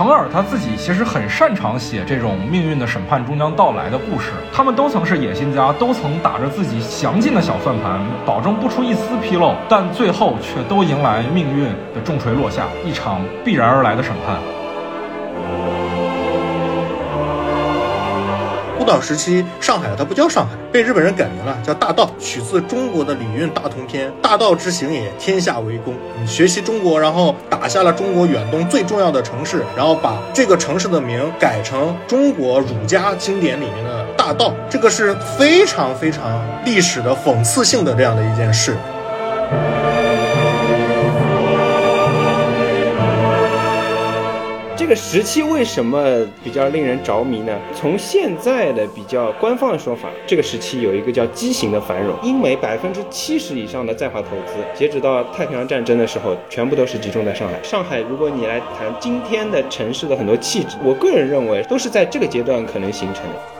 程耳他自己其实很擅长写这种命运的审判终将到来的故事。他们都曾是野心家，都曾打着自己详尽的小算盘，保证不出一丝纰漏，但最后却都迎来命运的重锤落下，一场必然而来的审判。岛时期，上海它不叫上海，被日本人改名了，叫大道，取自中国的礼运大同篇，大道之行也，天下为公。你学习中国，然后打下了中国远东最重要的城市，然后把这个城市的名改成中国儒家经典里面的大道，这个是非常非常历史的讽刺性的这样的一件事。个时期为什么比较令人着迷呢？从现在的比较官方的说法，这个时期有一个叫畸形的繁荣，英美百分之七十以上的在华投资，截止到太平洋战争的时候，全部都是集中在上海。上海，如果你来谈今天的城市的很多气质，我个人认为都是在这个阶段可能形成的。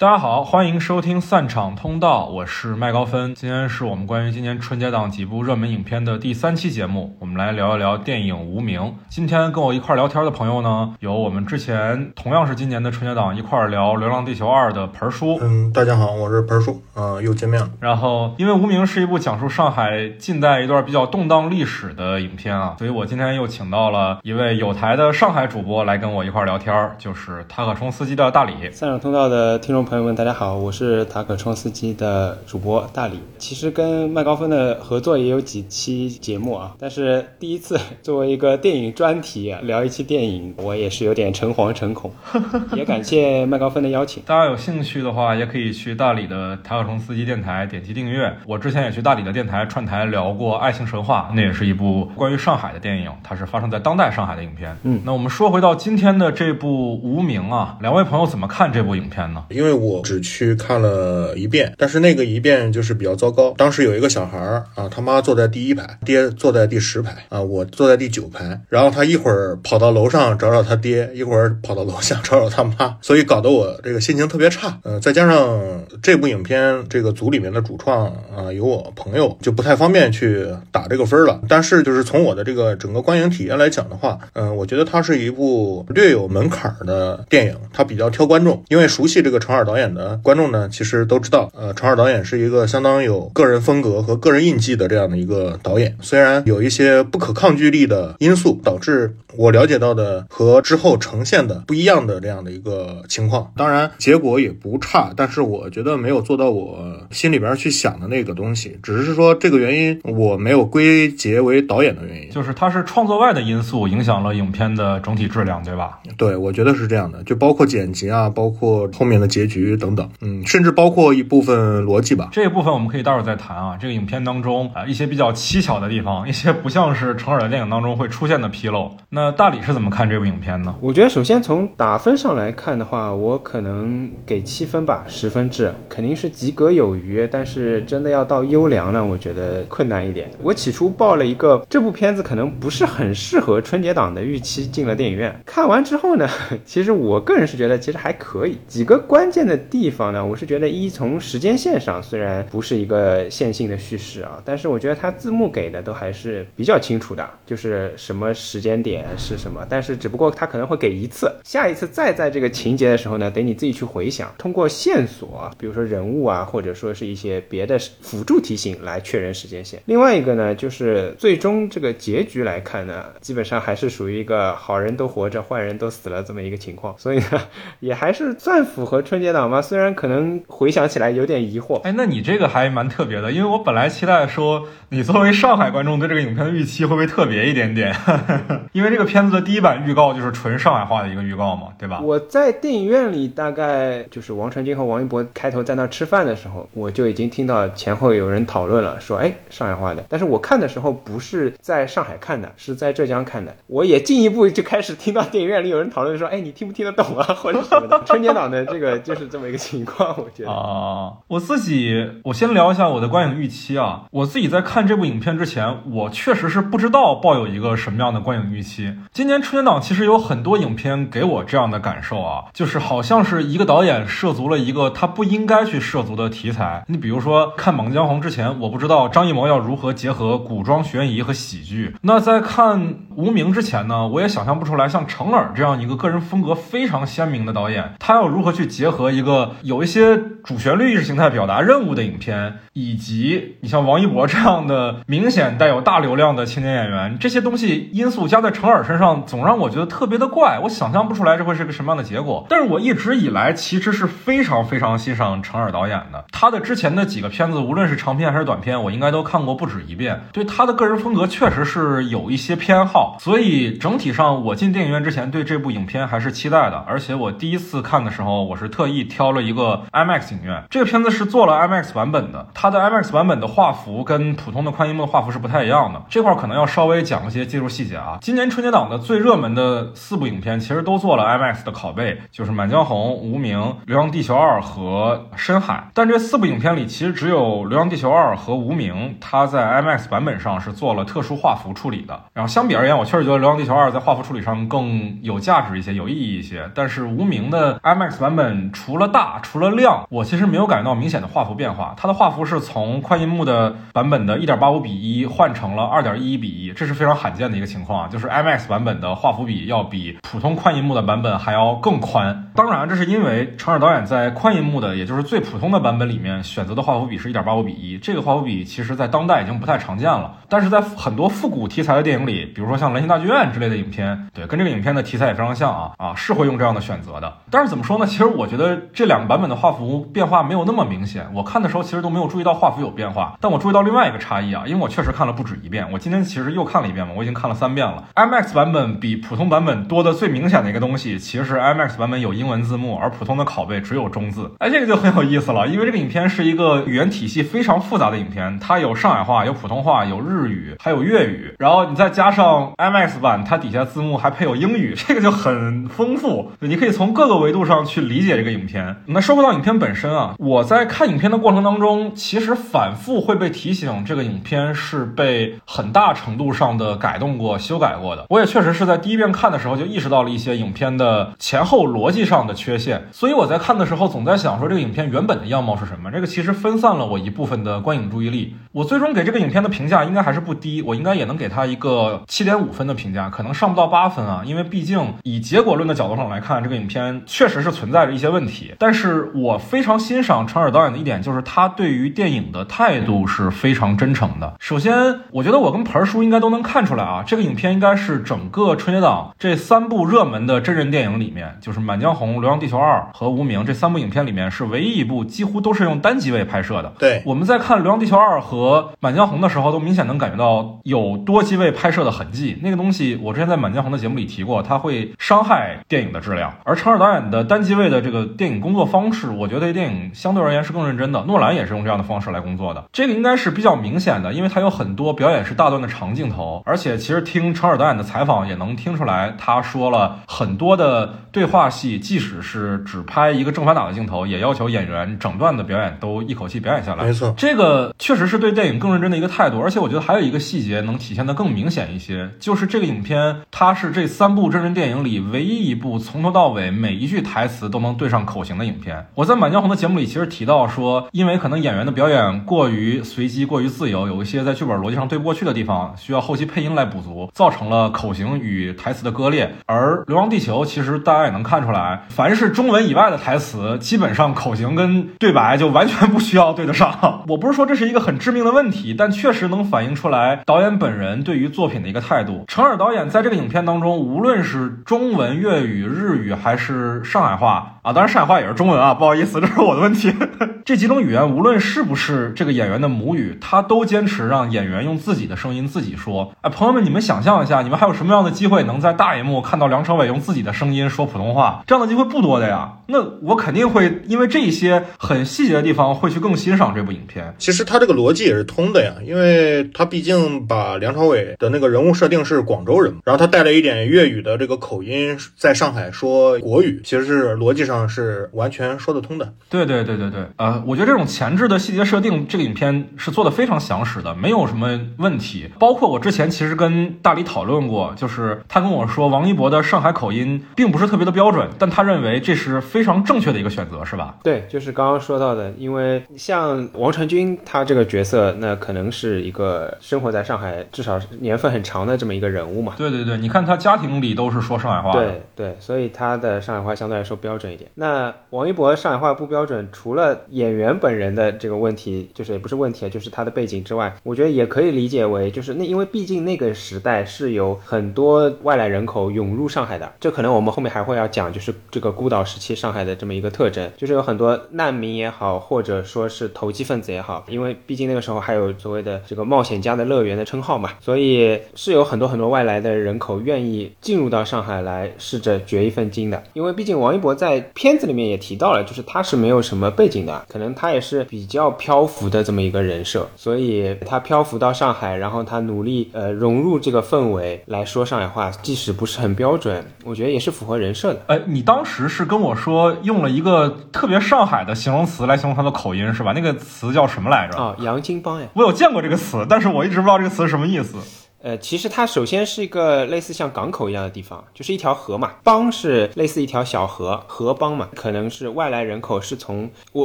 大家好，欢迎收听散场通道，我是麦高芬。今天是我们关于今年春节档几部热门影片的第三期节目，我们来聊一聊电影《无名》。今天跟我一块聊天的朋友呢，有我们之前同样是今年的春节档一块聊《流浪地球二》的盆叔。嗯，大家好，我是盆叔，啊，又见面了。然后，因为《无名》是一部讲述上海近代一段比较动荡历史的影片啊，所以我今天又请到了一位有台的上海主播来跟我一块聊天，就是塔可冲司机的大李。散场通道的听众。朋友们，大家好，我是塔可冲司机的主播大李。其实跟麦高芬的合作也有几期节目啊，但是第一次作为一个电影专题聊一期电影，我也是有点诚惶诚恐。也感谢麦高芬的邀请。大家有兴趣的话，也可以去大理的塔可冲司机电台点击订阅。我之前也去大理的电台串台聊过《爱情神话》，那也是一部关于上海的电影，它是发生在当代上海的影片。嗯，那我们说回到今天的这部《无名》啊，两位朋友怎么看这部影片呢？因为我只去看了一遍，但是那个一遍就是比较糟糕。当时有一个小孩儿啊，他妈坐在第一排，爹坐在第十排啊，我坐在第九排。然后他一会儿跑到楼上找找他爹，一会儿跑到楼下找找他妈，所以搞得我这个心情特别差。嗯，再加上这部影片这个组里面的主创啊有我朋友，就不太方便去打这个分了。但是就是从我的这个整个观影体验来讲的话，嗯，我觉得它是一部略有门槛的电影，它比较挑观众，因为熟悉这个程尔导演的观众。呢，其实都知道，呃，程耳导演是一个相当有个人风格和个人印记的这样的一个导演。虽然有一些不可抗拒力的因素，导致我了解到的和之后呈现的不一样的这样的一个情况。当然，结果也不差，但是我觉得没有做到我心里边去想的那个东西。只是说这个原因，我没有归结为导演的原因，就是它是创作外的因素影响了影片的整体质量，对吧？对，我觉得是这样的，就包括剪辑啊，包括后面的结局等等，嗯。甚至包括一部分逻辑吧，这一部分我们可以待会儿再谈啊。这个影片当中啊，一些比较蹊跷的地方，一些不像是成人的电影当中会出现的纰漏。那大理是怎么看这部影片呢？我觉得首先从打分上来看的话，我可能给七分吧，十分制肯定是及格有余，但是真的要到优良呢，我觉得困难一点。我起初报了一个这部片子可能不是很适合春节档的预期进了电影院，看完之后呢，其实我个人是觉得其实还可以，几个关键的地方呢。我是觉得一从时间线上虽然不是一个线性的叙事啊，但是我觉得它字幕给的都还是比较清楚的，就是什么时间点是什么。但是只不过它可能会给一次，下一次再在这个情节的时候呢，得你自己去回想，通过线索，比如说人物啊，或者说是一些别的辅助提醒来确认时间线。另外一个呢，就是最终这个结局来看呢，基本上还是属于一个好人都活着，坏人都死了这么一个情况，所以呢，也还是算符合春节档吧。虽然可能。回想起来有点疑惑，哎，那你这个还蛮特别的，因为我本来期待说你作为上海观众对这个影片的预期会不会特别一点点？因为这个片子的第一版预告就是纯上海话的一个预告嘛，对吧？我在电影院里大概就是王传君和王一博开头在那吃饭的时候，我就已经听到前后有人讨论了，说哎上海话的，但是我看的时候不是在上海看的，是在浙江看的，我也进一步就开始听到电影院里有人讨论说，哎你听不听得懂啊，或者什么的。春节档的这个就是是这么一个情况。我觉得啊，我自己，我先聊一下我的观影预期啊。我自己在看这部影片之前，我确实是不知道抱有一个什么样的观影预期。今年春节档其实有很多影片给我这样的感受啊，就是好像是一个导演涉足了一个他不应该去涉足的题材。你比如说看《猛江红》之前，我不知道张艺谋要如何结合古装悬疑和喜剧。那在看《无名》之前呢，我也想象不出来像程耳这样一个个人风格非常鲜明的导演，他要如何去结合一个有一些主旋律意识形态表达任务的影片，以及你像王一博这样的明显带有大流量的青年演员，这些东西因素加在程耳身上，总让我觉得特别的怪。我想象不出来这会是个什么样的结果。但是我一直以来其实是非常非常欣赏程耳导演的，他的之前的几个片子，无论是长片还是短片，我应该都看过不止一遍。对他的个人风格确实是有一些偏好，所以整体上我进电影院之前对这部影片还是期待的。而且我第一次看的时候，我是特意挑了一个 IMAX 影院。这个片子是做了 IMAX 版本的，它的 IMAX 版本的画幅跟普通的宽银幕的画幅是不太一样的。这块可能要稍微讲一些技术细节啊。今年春节档的最热门的四部影片，其实都做了 IMAX 的拷贝，就是《满江红》《无名》《流浪地球二》和《深海》。但这四部影片里，其实只有《流浪地球二》和《无名》，它在 IMAX 版本上是做了特殊画幅处理的。然后相比而言，我确实觉得《流浪地球二》在画幅处理上更有价值一些，有意义一些。但是《无名》的 IMAX 版本除除了大，除了亮，我其实没有感觉到明显的画幅变化。它的画幅是从宽银幕的版本的1.85比一换成了2.11比一，这是非常罕见的一个情况啊，就是 IMAX 版本的画幅比要比普通宽银幕的版本还要更宽。当然，这是因为程耳导演在宽银幕的，也就是最普通的版本里面选择的画幅比是1.85比一，这个画幅比其实在当代已经不太常见了。但是在很多复古题材的电影里，比如说像《人形大剧院》之类的影片，对，跟这个影片的题材也非常像啊啊，是会用这样的选择的。但是怎么说呢？其实我觉得这两个版本的画幅变化没有那么明显。我看的时候其实都没有注意到画幅有变化，但我注意到另外一个差异啊，因为我确实看了不止一遍。我今天其实又看了一遍嘛，我已经看了三遍了。IMAX 版本比普通版本多的最明显的一个东西，其实是 IMAX 版本有英文字幕，而普通的拷贝只有中字。哎，这个就很有意思了，因为这个影片是一个语言体系非常复杂的影片，它有上海话，有普通话，有日日语，还有粤语，然后你再加上 IMAX 版，它底下字幕还配有英语，这个就很丰富。你可以从各个维度上去理解这个影片。那说回到影片本身啊，我在看影片的过程当中，其实反复会被提醒，这个影片是被很大程度上的改动过、修改过的。我也确实是在第一遍看的时候就意识到了一些影片的前后逻辑上的缺陷，所以我在看的时候总在想说，这个影片原本的样貌是什么？这个其实分散了我一部分的观影注意力。我最终给这个影片的评价应该还是不低，我应该也能给他一个七点五分的评价，可能上不到八分啊，因为毕竟以结果论的角度上来看，这个影片确实是存在着一些问题。但是我非常欣赏程耳导演的一点就是他对于电影的态度是非常真诚的。首先，我觉得我跟盆儿叔应该都能看出来啊，这个影片应该是整个春节档这三部热门的真人电影里面，就是《满江红》《流浪地球二》和《无名》这三部影片里面是唯一一部几乎都是用单机位拍摄的。对，我们在看《流浪地球二》和《满江红》的时候，都明显能感觉到有多机位拍摄的痕迹。那个东西，我之前在《满江红》的节目里提过，它会伤害电影的质量。而程耳导演的单机位的这个电影工作方式，我觉得电影相对而言是更认真的。诺兰也是用这样的方式来工作的，这个应该是比较明显的，因为他有很多表演是大段的长镜头，而且其实听程耳导演的采访也能听出来，他说了很多的对话戏，即使是只拍一个正反打的镜头，也要求演员整段的表演都一口气表演下来。没错，这个确实是对电影更认真的一个态度，而且我觉得还还有一个细节能体现的更明显一些，就是这个影片它是这三部真人电影里唯一一部从头到尾每一句台词都能对上口型的影片。我在《满江红》的节目里其实提到说，因为可能演员的表演过于随机、过于自由，有一些在剧本逻辑上对不过去的地方，需要后期配音来补足，造成了口型与台词的割裂。而《流浪地球》其实大家也能看出来，凡是中文以外的台词，基本上口型跟对白就完全不需要对得上。我不是说这是一个很致命的问题，但确实能反映出来导演本人对于作品的一个态度。陈耳导演在这个影片当中，无论是中文、粤语、日语还是上海话啊，当然上海话也是中文啊，不好意思，这是我的问题。这几种语言无论是不是这个演员的母语，他都坚持让演员用自己的声音自己说。哎，朋友们，你们想象一下，你们还有什么样的机会能在大荧幕看到梁朝伟用自己的声音说普通话？这样的机会不多的呀。那我肯定会因为这些很细节的地方，会去更欣赏这部影片。其实他这个逻辑也是通的呀，因为他毕竟把梁朝伟的那个人物设定是广州人，然后他带了一点粤语的这个口音，在上海说国语，其实是逻辑上上。是完全说得通的。对对对对对，呃，我觉得这种前置的细节设定，这个影片是做的非常详实的，没有什么问题。包括我之前其实跟大李讨论过，就是他跟我说王一博的上海口音并不是特别的标准，但他认为这是非常正确的一个选择，是吧？对，就是刚刚说到的，因为像王传君他这个角色，那可能是一个生活在上海至少年份很长的这么一个人物嘛。对对对，你看他家庭里都是说上海话的。对对，所以他的上海话相对来说标准一那王一博上海话不标准，除了演员本人的这个问题，就是也不是问题，就是他的背景之外，我觉得也可以理解为，就是那因为毕竟那个时代是有很多外来人口涌入上海的，这可能我们后面还会要讲，就是这个孤岛时期上海的这么一个特征，就是有很多难民也好，或者说是投机分子也好，因为毕竟那个时候还有所谓的这个冒险家的乐园的称号嘛，所以是有很多很多外来的人口愿意进入到上海来试着掘一份金的，因为毕竟王一博在片子里面也提到了，就是他是没有什么背景的，可能他也是比较漂浮的这么一个人设，所以他漂浮到上海，然后他努力呃融入这个氛围来说上海话，即使不是很标准，我觉得也是符合人设的。哎，你当时是跟我说用了一个特别上海的形容词来形容他的口音是吧？那个词叫什么来着？啊，洋泾浜呀。我有见过这个词，但是我一直不知道这个词是什么意思。呃，其实它首先是一个类似像港口一样的地方，就是一条河嘛。帮是类似一条小河，河帮嘛，可能是外来人口是从我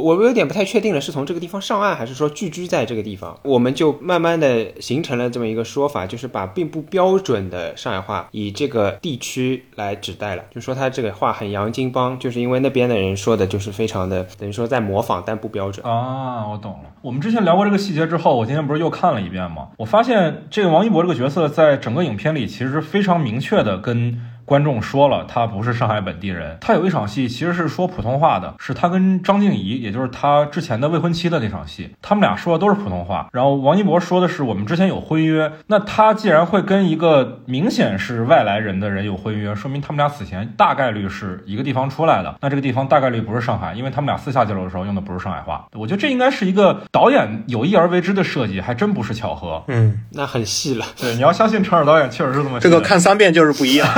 我有点不太确定了，是从这个地方上岸，还是说聚居在这个地方？我们就慢慢的形成了这么一个说法，就是把并不标准的上海话以这个地区来指代了，就说他这个话很洋泾浜，就是因为那边的人说的就是非常的等于说在模仿，但不标准啊。我懂了。我们之前聊过这个细节之后，我今天不是又看了一遍吗？我发现这个王一博这个角角色在整个影片里其实非常明确的跟。观众说了，他不是上海本地人。他有一场戏其实是说普通话的，是他跟张静怡，也就是他之前的未婚妻的那场戏，他们俩说的都是普通话。然后王一博说的是我们之前有婚约。那他既然会跟一个明显是外来人的人有婚约，说明他们俩此前大概率是一个地方出来的。那这个地方大概率不是上海，因为他们俩私下交流的时候用的不是上海话。我觉得这应该是一个导演有意而为之的设计，还真不是巧合。嗯，那很细了。对，你要相信陈尔导演确实是这么。这个看三遍就是不一样。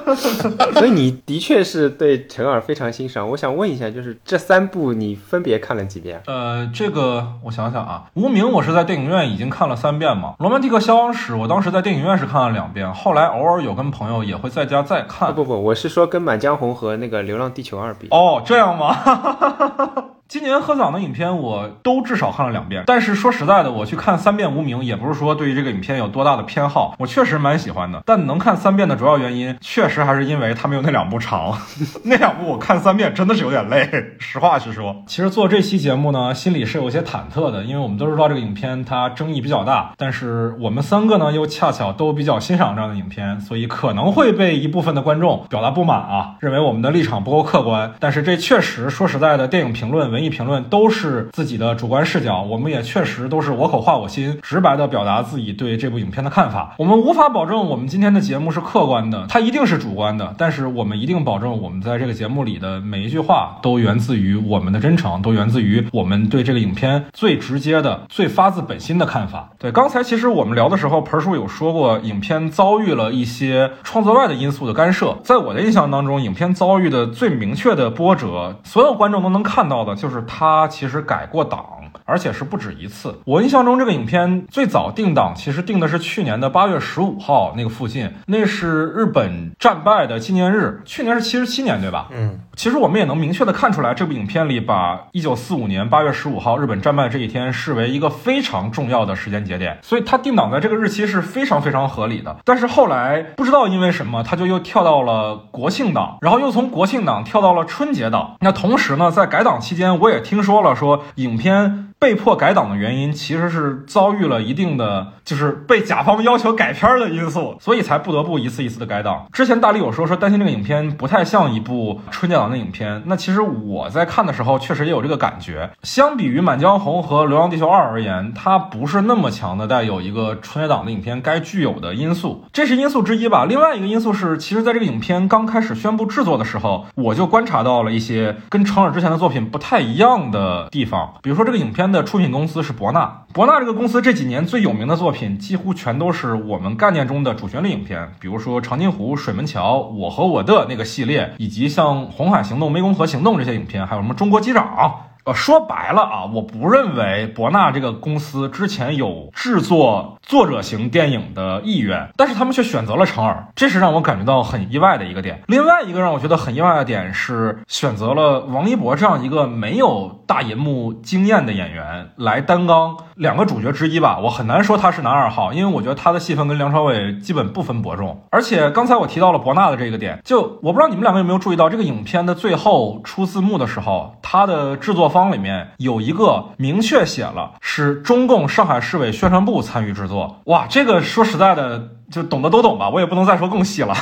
所以你的确是对陈耳非常欣赏。我想问一下，就是这三部你分别看了几遍？呃，这个我想想啊，《无名》我是在电影院已经看了三遍嘛，《罗曼蒂克消亡史》我当时在电影院是看了两遍，后来偶尔有跟朋友也会在家再看。不不，我是说跟《满江红》和那个《流浪地球二》比。哦，这样吗？今年喝奖的影片我都至少看了两遍，但是说实在的，我去看三遍《无名》也不是说对于这个影片有多大的偏好，我确实蛮喜欢的。但能看三遍的主要原因，确实还是因为它没有那两部长，那两部我看三遍真的是有点累。实话实说，其实做这期节目呢，心里是有些忐忑的，因为我们都知道这个影片它争议比较大，但是我们三个呢又恰巧都比较欣赏这样的影片，所以可能会被一部分的观众表达不满啊，认为我们的立场不够客观。但是这确实说实在的，电影评论文。评论都是自己的主观视角，我们也确实都是我口话我心，直白的表达自己对这部影片的看法。我们无法保证我们今天的节目是客观的，它一定是主观的。但是我们一定保证，我们在这个节目里的每一句话都源自于我们的真诚，都源自于我们对这个影片最直接的、最发自本心的看法。对，刚才其实我们聊的时候，盆叔有说过，影片遭遇了一些创作外的因素的干涉。在我的印象当中，影片遭遇的最明确的波折，所有观众都能看到的，就是。是他其实改过档，而且是不止一次。我印象中这个影片最早定档，其实定的是去年的八月十五号那个附近，那是日本战败的纪念日。去年是七十七年，对吧？嗯。其实我们也能明确的看出来，这部影片里把一九四五年八月十五号日本战败这一天视为一个非常重要的时间节点，所以它定档在这个日期是非常非常合理的。但是后来不知道因为什么，它就又跳到了国庆档，然后又从国庆档跳到了春节档。那同时呢，在改档期间，我也听说了说影片。被迫改档的原因其实是遭遇了一定的，就是被甲方要求改片的因素，所以才不得不一次一次的改档。之前大力有说说担心这个影片不太像一部春节档的影片，那其实我在看的时候确实也有这个感觉。相比于《满江红》和《流浪地球二》而言，它不是那么强的带有一个春节档的影片该具有的因素，这是因素之一吧。另外一个因素是，其实在这个影片刚开始宣布制作的时候，我就观察到了一些跟成尔之前的作品不太一样的地方，比如说这个影片。的出品公司是博纳。博纳这个公司这几年最有名的作品，几乎全都是我们概念中的主旋律影片，比如说《长津湖》《水门桥》《我和我的》那个系列，以及像《红海行动》《湄公河行动》这些影片，还有什么《中国机长》。呃，说白了啊，我不认为博纳这个公司之前有制作作者型电影的意愿，但是他们却选择了成尔，这是让我感觉到很意外的一个点。另外一个让我觉得很意外的点是，选择了王一博这样一个没有大银幕经验的演员来担纲两个主角之一吧。我很难说他是男二号，因为我觉得他的戏份跟梁朝伟基本不分伯仲。而且刚才我提到了博纳的这个点，就我不知道你们两个有没有注意到，这个影片的最后出字幕的时候，他的制作。方里面有一个明确写了是中共上海市委宣传部参与制作，哇，这个说实在的。就懂的都懂吧，我也不能再说更细了。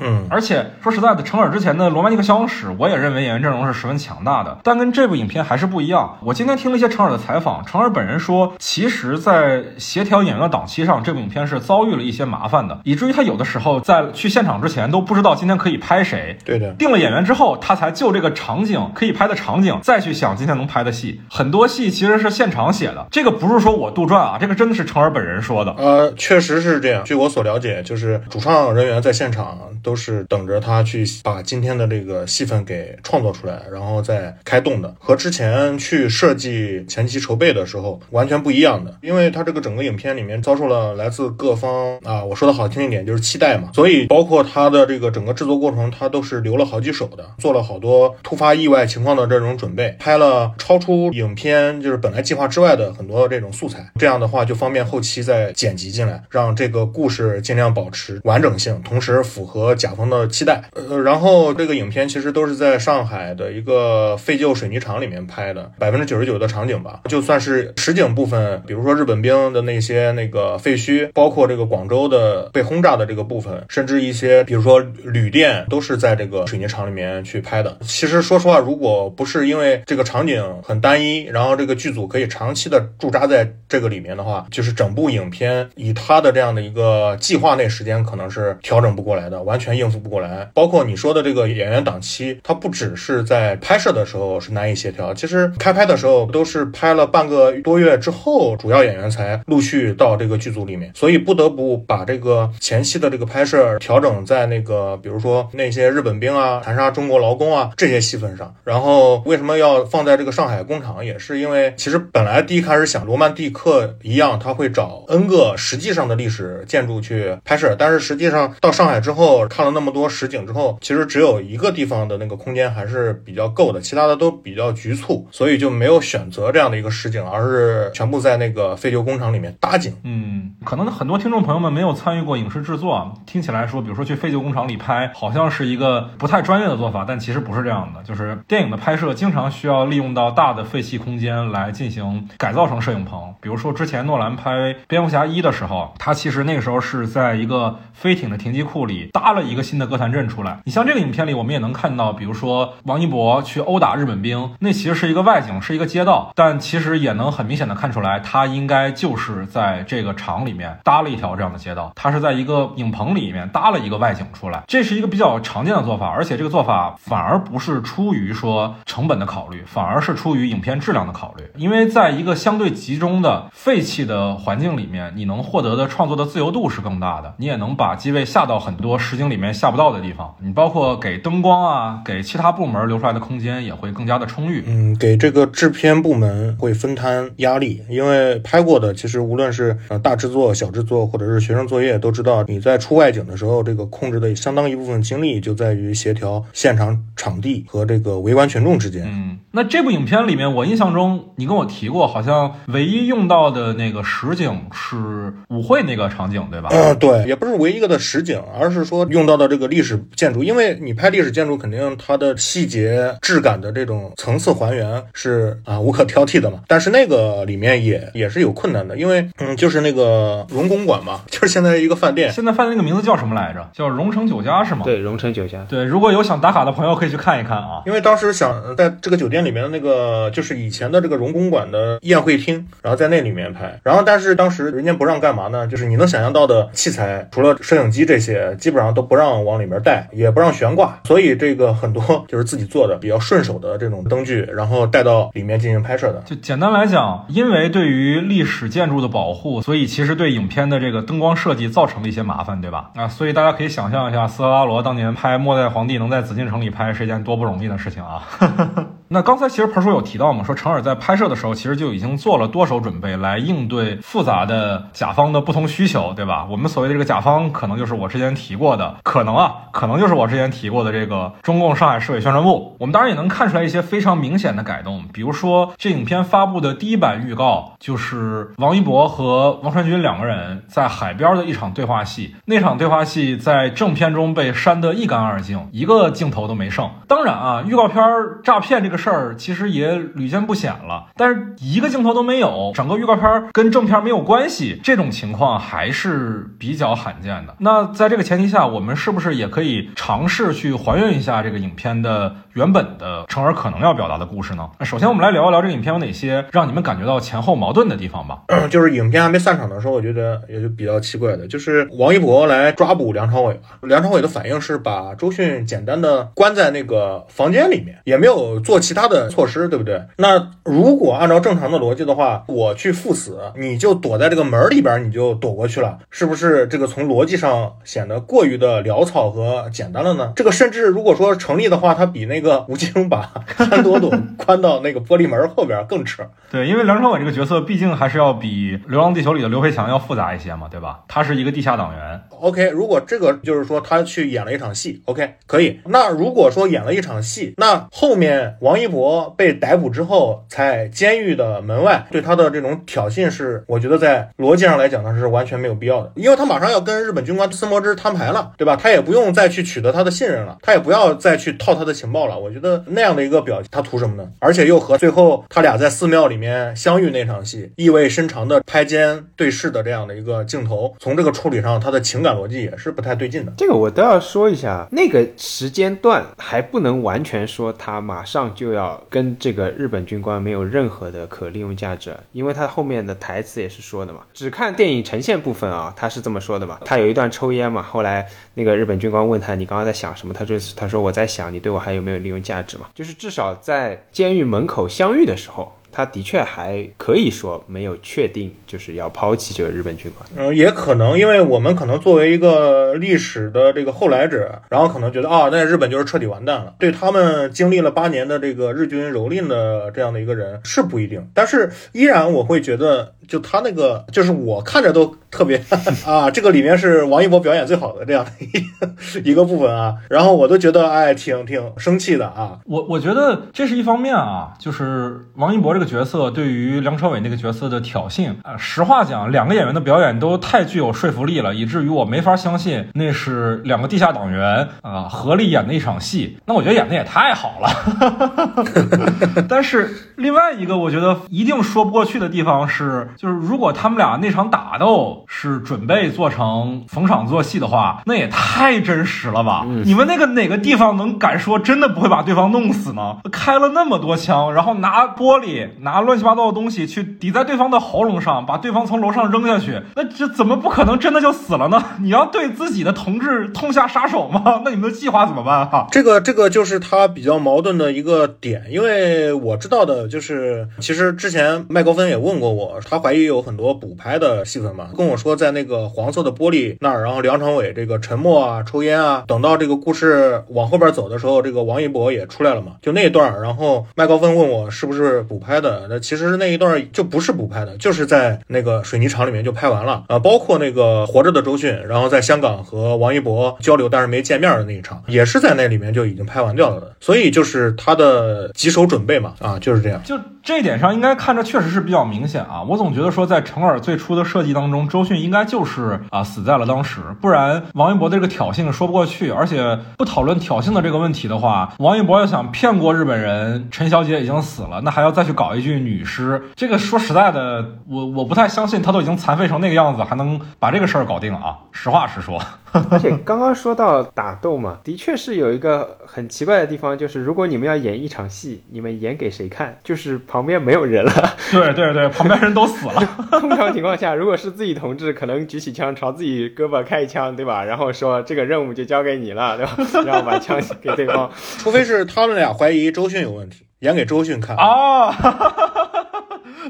嗯，而且说实在的，成尔之前的《罗曼蒂克消亡史》，我也认为演员阵容是十分强大的，但跟这部影片还是不一样。我今天听了一些成尔的采访，成尔本人说，其实，在协调演员的档期上，这部影片是遭遇了一些麻烦的，以至于他有的时候在去现场之前都不知道今天可以拍谁。对的，定了演员之后，他才就这个场景可以拍的场景再去想今天能拍的戏。很多戏其实是现场写的，这个不是说我杜撰啊，这个真的是成尔本人说的。呃，确实是这样。据我所了解，就是主创人员在现场都是等着他去把今天的这个戏份给创作出来，然后再开动的，和之前去设计前期筹备的时候完全不一样的。因为他这个整个影片里面遭受了来自各方啊，我说的好听一点就是期待嘛，所以包括他的这个整个制作过程，他都是留了好几手的，做了好多突发意外情况的这种准备，拍了超出影片就是本来计划之外的很多这种素材，这样的话就方便后期再剪辑进来，让这个故事尽量保持完整性，同时符合甲方的期待。呃，然后这个影片其实都是在上海的一个废旧水泥厂里面拍的，百分之九十九的场景吧，就算是实景部分，比如说日本兵的那些那个废墟，包括这个广州的被轰炸的这个部分，甚至一些比如说旅店，都是在这个水泥厂里面去拍的。其实说实话，如果不是因为这个场景很单一，然后这个剧组可以长期的驻扎在这个里面的话，就是整部影片以他的这样的一个呃计划内时间可能是调整不过来的，完全应付不过来。包括你说的这个演员档期，它不只是在拍摄的时候是难以协调，其实开拍的时候都是拍了半个多月之后，主要演员才陆续到这个剧组里面，所以不得不把这个前期的这个拍摄调整在那个，比如说那些日本兵啊、残杀中国劳工啊这些戏份上。然后为什么要放在这个上海工厂，也是因为其实本来第一开始想罗曼蒂克一样，他会找 N 个实际上的历史建建筑去拍摄，但是实际上到上海之后看了那么多实景之后，其实只有一个地方的那个空间还是比较够的，其他的都比较局促，所以就没有选择这样的一个实景，而是全部在那个废旧工厂里面搭景。嗯，可能很多听众朋友们没有参与过影视制作，听起来说，比如说去废旧工厂里拍，好像是一个不太专业的做法，但其实不是这样的。就是电影的拍摄经常需要利用到大的废弃空间来进行改造成摄影棚。比如说之前诺兰拍蝙蝠侠一的时候，他其实那个时候是在一个飞艇的停机库里搭了一个新的哥谭镇出来。你像这个影片里，我们也能看到，比如说王一博去殴打日本兵，那其实是一个外景，是一个街道，但其实也能很明显的看出来，他应该就是在这个厂里面搭了一条这样的街道，他是在一个影棚里面搭了一个外景出来，这是一个比较常见的做法，而且这个做法反而不是出于说成本的考虑，反而是出于影片质量的考虑，因为在一个相对集中的废弃的环境里面，你能获得的创作的自由度是更大的，你也能把机位下到很多实景里面下不到的地方，你包括给灯光啊，给其他部门留出来的空间也会更加的充裕。嗯，给这个制片部门会分摊压力，因为拍过的其实无论是呃大制作、小制作，或者是学生作业，都知道你在出外景的时候，这个控制的相当一部分精力就在于协调现场场地和这个围观群众之间。嗯，那这部影片里面，我印象中你跟我提过，好像唯一用到的那个实景是舞会那个场景，对吧？嗯，对，也不是唯一一个的实景，而是说用到的这个历史建筑，因为你拍历史建筑，肯定它的细节质感的这种层次还原是啊无可挑剔的嘛。但是那个里面也也是有困难的，因为嗯，就是那个 荣公馆嘛，就是现在一个饭店，现在饭店那个名字叫什么来着？叫荣城酒家是吗？对，荣城酒家。对，如果有想打卡的朋友，可以去看一看啊。因为当时想在这个酒店里面的那个就是以前的这个荣公馆的宴会厅，然后在那里面拍，然后但是当时人家不让干嘛呢？就是你能想象到。到的器材，除了摄影机这些，基本上都不让往里面带，也不让悬挂，所以这个很多就是自己做的比较顺手的这种灯具，然后带到里面进行拍摄的。就简单来讲，因为对于历史建筑的保护，所以其实对影片的这个灯光设计造成了一些麻烦，对吧？啊，所以大家可以想象一下，斯特拉罗当年拍《末代皇帝》能在紫禁城里拍是一件多不容易的事情啊。那刚才其实彭叔有提到嘛，说成尔在拍摄的时候其实就已经做了多手准备来应对复杂的甲方的不同需求，对吧？我们所谓的这个甲方，可能就是我之前提过的，可能啊，可能就是我之前提过的这个中共上海市委宣传部。我们当然也能看出来一些非常明显的改动，比如说这影片发布的第一版预告，就是王一博和王传君两个人在海边的一场对话戏。那场对话戏在正片中被删得一干二净，一个镜头都没剩。当然啊，预告片诈骗这个。事儿其实也屡见不鲜了，但是一个镜头都没有，整个预告片跟正片没有关系，这种情况还是比较罕见的。那在这个前提下，我们是不是也可以尝试去还原一下这个影片的原本的成而可能要表达的故事呢？那首先我们来聊一聊这个影片有哪些让你们感觉到前后矛盾的地方吧。就是影片还没散场的时候，我觉得也就比较奇怪的，就是王一博来抓捕梁朝伟。梁朝伟的反应是把周迅简单的关在那个房间里面，也没有做。其他的措施对不对？那如果按照正常的逻辑的话，我去赴死，你就躲在这个门里边，你就躲过去了，是不是？这个从逻辑上显得过于的潦草和简单了呢？这个甚至如果说成立的话，它比那个吴京把潘朵朵关到那个玻璃门后边更扯。对，因为梁朝伟这个角色毕竟还是要比《流浪地球》里的刘培强要复杂一些嘛，对吧？他是一个地下党员。OK，如果这个就是说他去演了一场戏，OK，可以。那如果说演了一场戏，那后面王。一博被逮捕之后，在监狱的门外对他的这种挑衅是，我觉得在逻辑上来讲呢是完全没有必要的，因为他马上要跟日本军官森博之摊牌了，对吧？他也不用再去取得他的信任了，他也不要再去套他的情报了。我觉得那样的一个表情，他图什么呢？而且又和最后他俩在寺庙里面相遇那场戏意味深长的拍肩对视的这样的一个镜头，从这个处理上，他的情感逻辑也是不太对劲的。这个我都要说一下，那个时间段还不能完全说他马上就。要跟这个日本军官没有任何的可利用价值，因为他后面的台词也是说的嘛，只看电影呈现部分啊，他是这么说的嘛，他有一段抽烟嘛，后来那个日本军官问他你刚刚在想什么，他就他说我在想你对我还有没有利用价值嘛，就是至少在监狱门口相遇的时候。他的确还可以说没有确定就是要抛弃这个日本军官，嗯，也可能，因为我们可能作为一个历史的这个后来者，然后可能觉得啊，那日本就是彻底完蛋了。对他们经历了八年的这个日军蹂躏的这样的一个人是不一定，但是依然我会觉得，就他那个，就是我看着都特别 啊，这个里面是王一博表演最好的这样的一一个部分啊，然后我都觉得哎，挺挺生气的啊。我我觉得这是一方面啊，就是王一博这。这个角色对于梁朝伟那个角色的挑衅啊，实话讲，两个演员的表演都太具有说服力了，以至于我没法相信那是两个地下党员啊合力演的一场戏。那我觉得演的也太好了。但是另外一个我觉得一定说不过去的地方是，就是如果他们俩那场打斗是准备做成逢场作戏的话，那也太真实了吧？你们那个哪个地方能敢说真的不会把对方弄死呢？开了那么多枪，然后拿玻璃。拿乱七八糟的东西去抵在对方的喉咙上，把对方从楼上扔下去，那这怎么不可能真的就死了呢？你要对自己的同志痛下杀手吗？那你们的计划怎么办哈？这个这个就是他比较矛盾的一个点，因为我知道的就是，其实之前麦高芬也问过我，他怀疑有很多补拍的戏份嘛，跟我说在那个黄色的玻璃那儿，然后梁朝伟这个沉默啊、抽烟啊，等到这个故事往后边走的时候，这个王一博也出来了嘛，就那一段，然后麦高芬问我是不是补拍。的那其实那一段就不是补拍的，就是在那个水泥厂里面就拍完了啊，包括那个活着的周迅，然后在香港和王一博交流但是没见面的那一场，也是在那里面就已经拍完掉了的，所以就是他的棘手准备嘛啊，就是这样。就这一点上，应该看着确实是比较明显啊。我总觉得说，在成尔最初的设计当中，周迅应该就是啊死在了当时，不然王一博的这个挑衅说不过去。而且不讨论挑衅的这个问题的话，王一博要想骗过日本人，陈小姐已经死了，那还要再去搞。找一具女尸，这个说实在的，我我不太相信他都已经残废成那个样子，还能把这个事儿搞定啊！实话实说。而且刚刚说到打斗嘛，的确是有一个很奇怪的地方，就是如果你们要演一场戏，你们演给谁看？就是旁边没有人了。对对对，旁边人都死了。通常情况下，如果是自己同志，可能举起枪朝自己胳膊开一枪，对吧？然后说这个任务就交给你了，对吧？然后把枪给对方。除非是他们俩怀疑周迅有问题，演给周迅看。啊。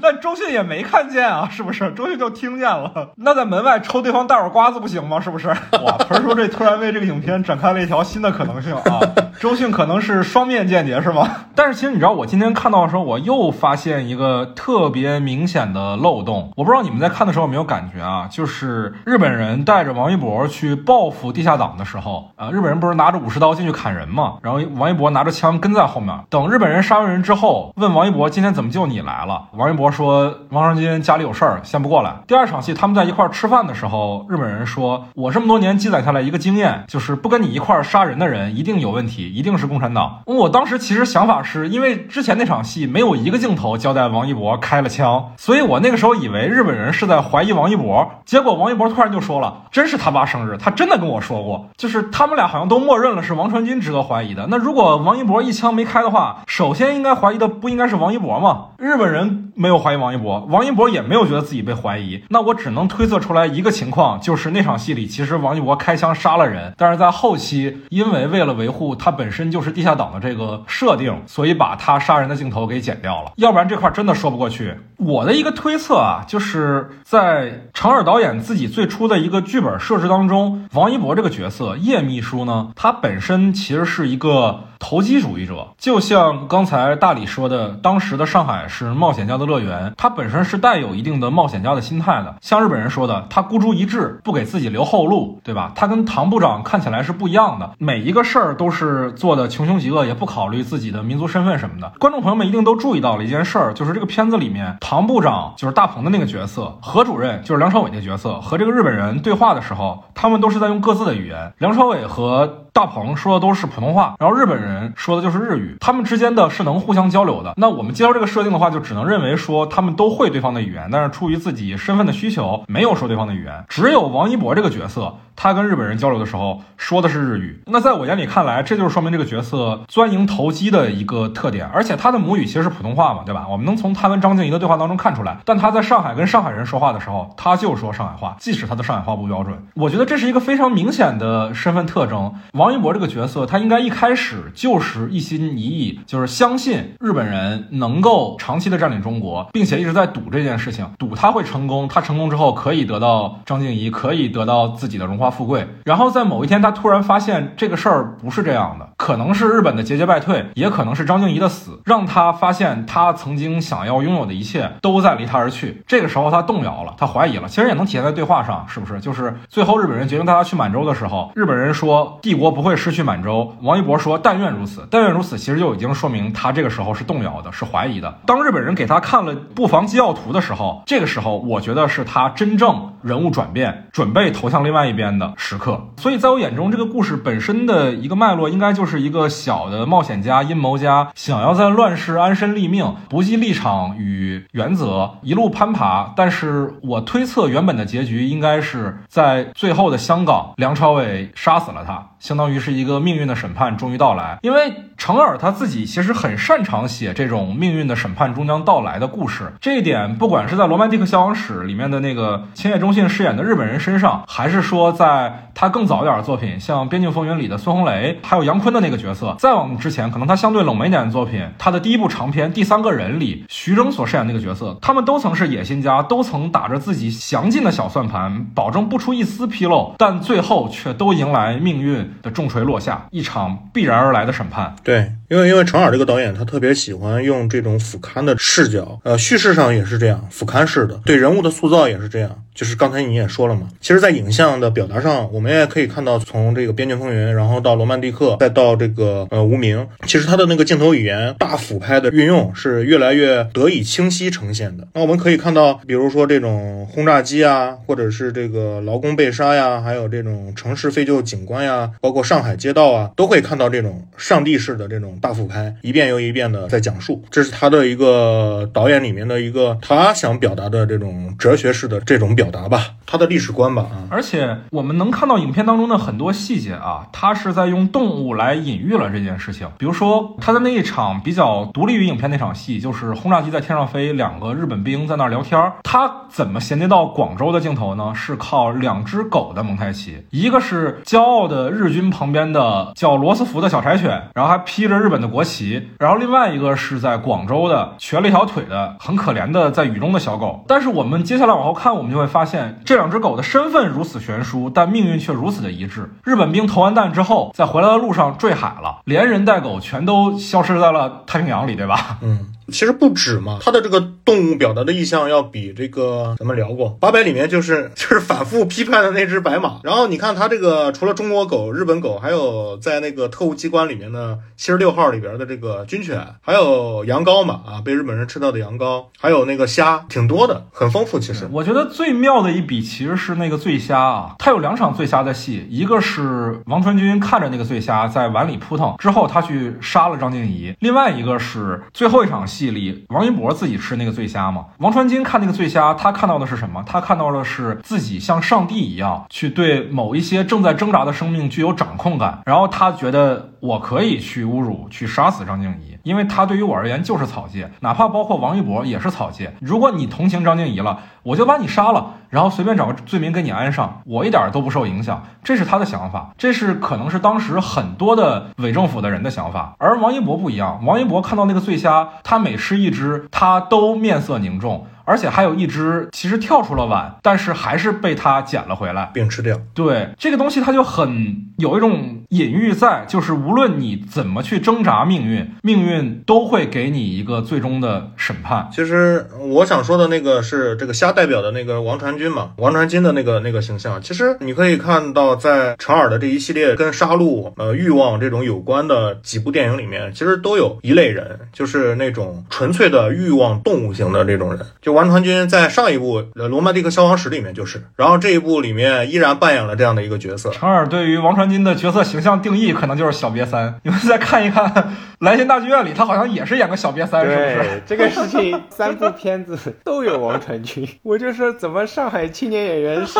但周迅也没看见啊，是不是？周迅就听见了。那在门外抽对方大耳瓜子不行吗？是不是？哇，盆叔这突然为这个影片展开了一条新的可能性啊！周迅可能是双面间谍是吗？但是其实你知道，我今天看到的时候，我又发现一个特别明显的漏洞。我不知道你们在看的时候有没有感觉啊？就是日本人带着王一博去报复地下党的时候，啊，日本人不是拿着武士刀进去砍人嘛？然后王一博拿着枪跟在后面，等日本人杀完人之后，问王一博今天怎么就你来了？王一博说王传君家里有事儿，先不过来。第二场戏他们在一块儿吃饭的时候，日本人说，我这么多年积攒下来一个经验，就是不跟你一块儿杀人的人一定有问题，一定是共产党。我当时其实想法是因为之前那场戏没有一个镜头交代王一博开了枪，所以我那个时候以为日本人是在怀疑王一博。结果王一博突然就说了，真是他爸生日，他真的跟我说过，就是他们俩好像都默认了是王传君值得怀疑的。那如果王一博一枪没开的话，首先应该怀疑的不应该是王一博吗？日本人没有怀疑王一博，王一博也没有觉得自己被怀疑。那我只能推测出来一个情况，就是那场戏里其实王一博开枪杀了人，但是在后期因为为了维护他本身就是地下党的这个设定，所以把他杀人的镜头给剪掉了。要不然这块真的说不过去。我的一个推测啊，就是在长耳导演自己最初的一个剧本设置当中，王一博这个角色叶秘书呢，他本身其实是一个。投机主义者，就像刚才大李说的，当时的上海是冒险家的乐园，他本身是带有一定的冒险家的心态的。像日本人说的，他孤注一掷，不给自己留后路，对吧？他跟唐部长看起来是不一样的，每一个事儿都是做的穷凶极恶，也不考虑自己的民族身份什么的。观众朋友们一定都注意到了一件事儿，就是这个片子里面，唐部长就是大鹏的那个角色，何主任就是梁朝伟那个角色，和这个日本人对话的时候，他们都是在用各自的语言。梁朝伟和大鹏说的都是普通话，然后日本人说的就是日语，他们之间的是能互相交流的。那我们接受这个设定的话，就只能认为说他们都会对方的语言，但是出于自己身份的需求，没有说对方的语言。只有王一博这个角色，他跟日本人交流的时候说的是日语。那在我眼里看来，这就是说明这个角色钻营投机的一个特点。而且他的母语其实是普通话嘛，对吧？我们能从他跟张静怡的对话当中看出来。但他在上海跟上海人说话的时候，他就说上海话，即使他的上海话不标准。我觉得这是一个非常明显的身份特征。王一博这个角色，他应该一开始就是一心一意，就是相信日本人能够长期的占领中国，并且一直在赌这件事情，赌他会成功，他成功之后可以得到张静怡，可以得到自己的荣华富贵。然后在某一天，他突然发现这个事儿不是这样的，可能是日本的节节败退，也可能是张静怡的死，让他发现他曾经想要拥有的一切都在离他而去。这个时候他动摇了，他怀疑了。其实也能体现在对话上，是不是？就是最后日本人决定带他去满洲的时候，日本人说帝国。不会失去满洲。王一博说：“但愿如此，但愿如此。”其实就已经说明他这个时候是动摇的，是怀疑的。当日本人给他看了布防机要图的时候，这个时候我觉得是他真正人物转变、准备投向另外一边的时刻。所以在我眼中，这个故事本身的一个脉络，应该就是一个小的冒险家、阴谋家，想要在乱世安身立命，不计立场与原则，一路攀爬。但是我推测，原本的结局应该是在最后的香港，梁朝伟杀死了他。相当于是一个命运的审判终于到来，因为程耳他自己其实很擅长写这种命运的审判终将到来的故事。这一点，不管是在《罗曼蒂克消亡史》里面的那个千叶忠信饰演的日本人身上，还是说在他更早一点的作品，像《边境风云》里的孙红雷，还有杨坤的那个角色，再往之前，可能他相对冷门一点的作品，他的第一部长篇《第三个人》里，徐峥所饰演那个角色，他们都曾是野心家，都曾打着自己详尽的小算盘，保证不出一丝纰漏，但最后却都迎来命运。的重锤落下，一场必然而来的审判。对，因为因为程耳这个导演，他特别喜欢用这种俯瞰的视角，呃，叙事上也是这样，俯瞰式的，对人物的塑造也是这样。就是刚才你也说了嘛，其实，在影像的表达上，我们也可以看到，从这个《边境风云》，然后到《罗曼蒂克》，再到这个呃《无名》，其实他的那个镜头语言、大俯拍的运用是越来越得以清晰呈现的。那我们可以看到，比如说这种轰炸机啊，或者是这个劳工被杀呀，还有这种城市废旧景观呀，包括上海街道啊，都会看到这种上帝式的这种大俯拍，一遍又一遍的在讲述，这是他的一个导演里面的一个他想表达的这种哲学式的这种表达吧，他的历史观吧。而且我们能看到影片当中的很多细节啊，他是在用动物来隐喻了这件事情。比如说他的那一场比较独立于影片那场戏，就是轰炸机在天上飞，两个日本兵在那儿聊天，他怎么衔接到广州的镜头呢？是靠两只狗的蒙太奇，一个是骄傲的日军旁边的叫罗斯福的小柴犬，然后还披着日日本的国旗，然后另外一个是在广州的瘸了一条腿的很可怜的在雨中的小狗。但是我们接下来往后看，我们就会发现这两只狗的身份如此悬殊，但命运却如此的一致。日本兵投完弹之后，在回来的路上坠海了，连人带狗全都消失在了太平洋里，对吧？嗯。其实不止嘛，它的这个动物表达的意象要比这个咱们聊过八百里面就是 就是反复批判的那只白马。然后你看它这个除了中国狗、日本狗，还有在那个特务机关里面的七十六号里边的这个军犬，还有羊羔嘛啊，被日本人吃到的羊羔，还有那个虾，挺多的，很丰富。其实我觉得最妙的一笔其实是那个醉虾啊，它有两场醉虾的戏，一个是王传君看着那个醉虾在碗里扑腾之后，他去杀了张静怡；另外一个是最后一场戏。戏里，王一博自己吃那个醉虾嘛？王传君看那个醉虾，他看到的是什么？他看到的是自己像上帝一样去对某一些正在挣扎的生命具有掌控感，然后他觉得我可以去侮辱、去杀死张静怡，因为他对于我而言就是草芥，哪怕包括王一博也是草芥。如果你同情张静怡了，我就把你杀了，然后随便找个罪名给你安上，我一点都不受影响。这是他的想法，这是可能是当时很多的伪政府的人的想法。而王一博不一样，王一博看到那个醉虾，他每每吃一只，他都面色凝重。而且还有一只，其实跳出了碗，但是还是被他捡了回来，并吃掉。对这个东西，它就很有一种隐喻在，就是无论你怎么去挣扎命运，命运都会给你一个最终的审判。其实我想说的那个是这个虾代表的那个王传君嘛，王传君的那个那个形象。其实你可以看到，在陈耳的这一系列跟杀戮、呃欲望这种有关的几部电影里面，其实都有一类人，就是那种纯粹的欲望动物型的这种人，就王传君在上一部《呃罗曼蒂克消亡史》里面就是，然后这一部里面依然扮演了这样的一个角色。陈耳对于王传君的角色形象定义可能就是小瘪三。你们再看一看《蓝心大剧院》里，他好像也是演个小瘪三，是不是？这个事情三部片子都有王传君，我就说怎么上海青年演员是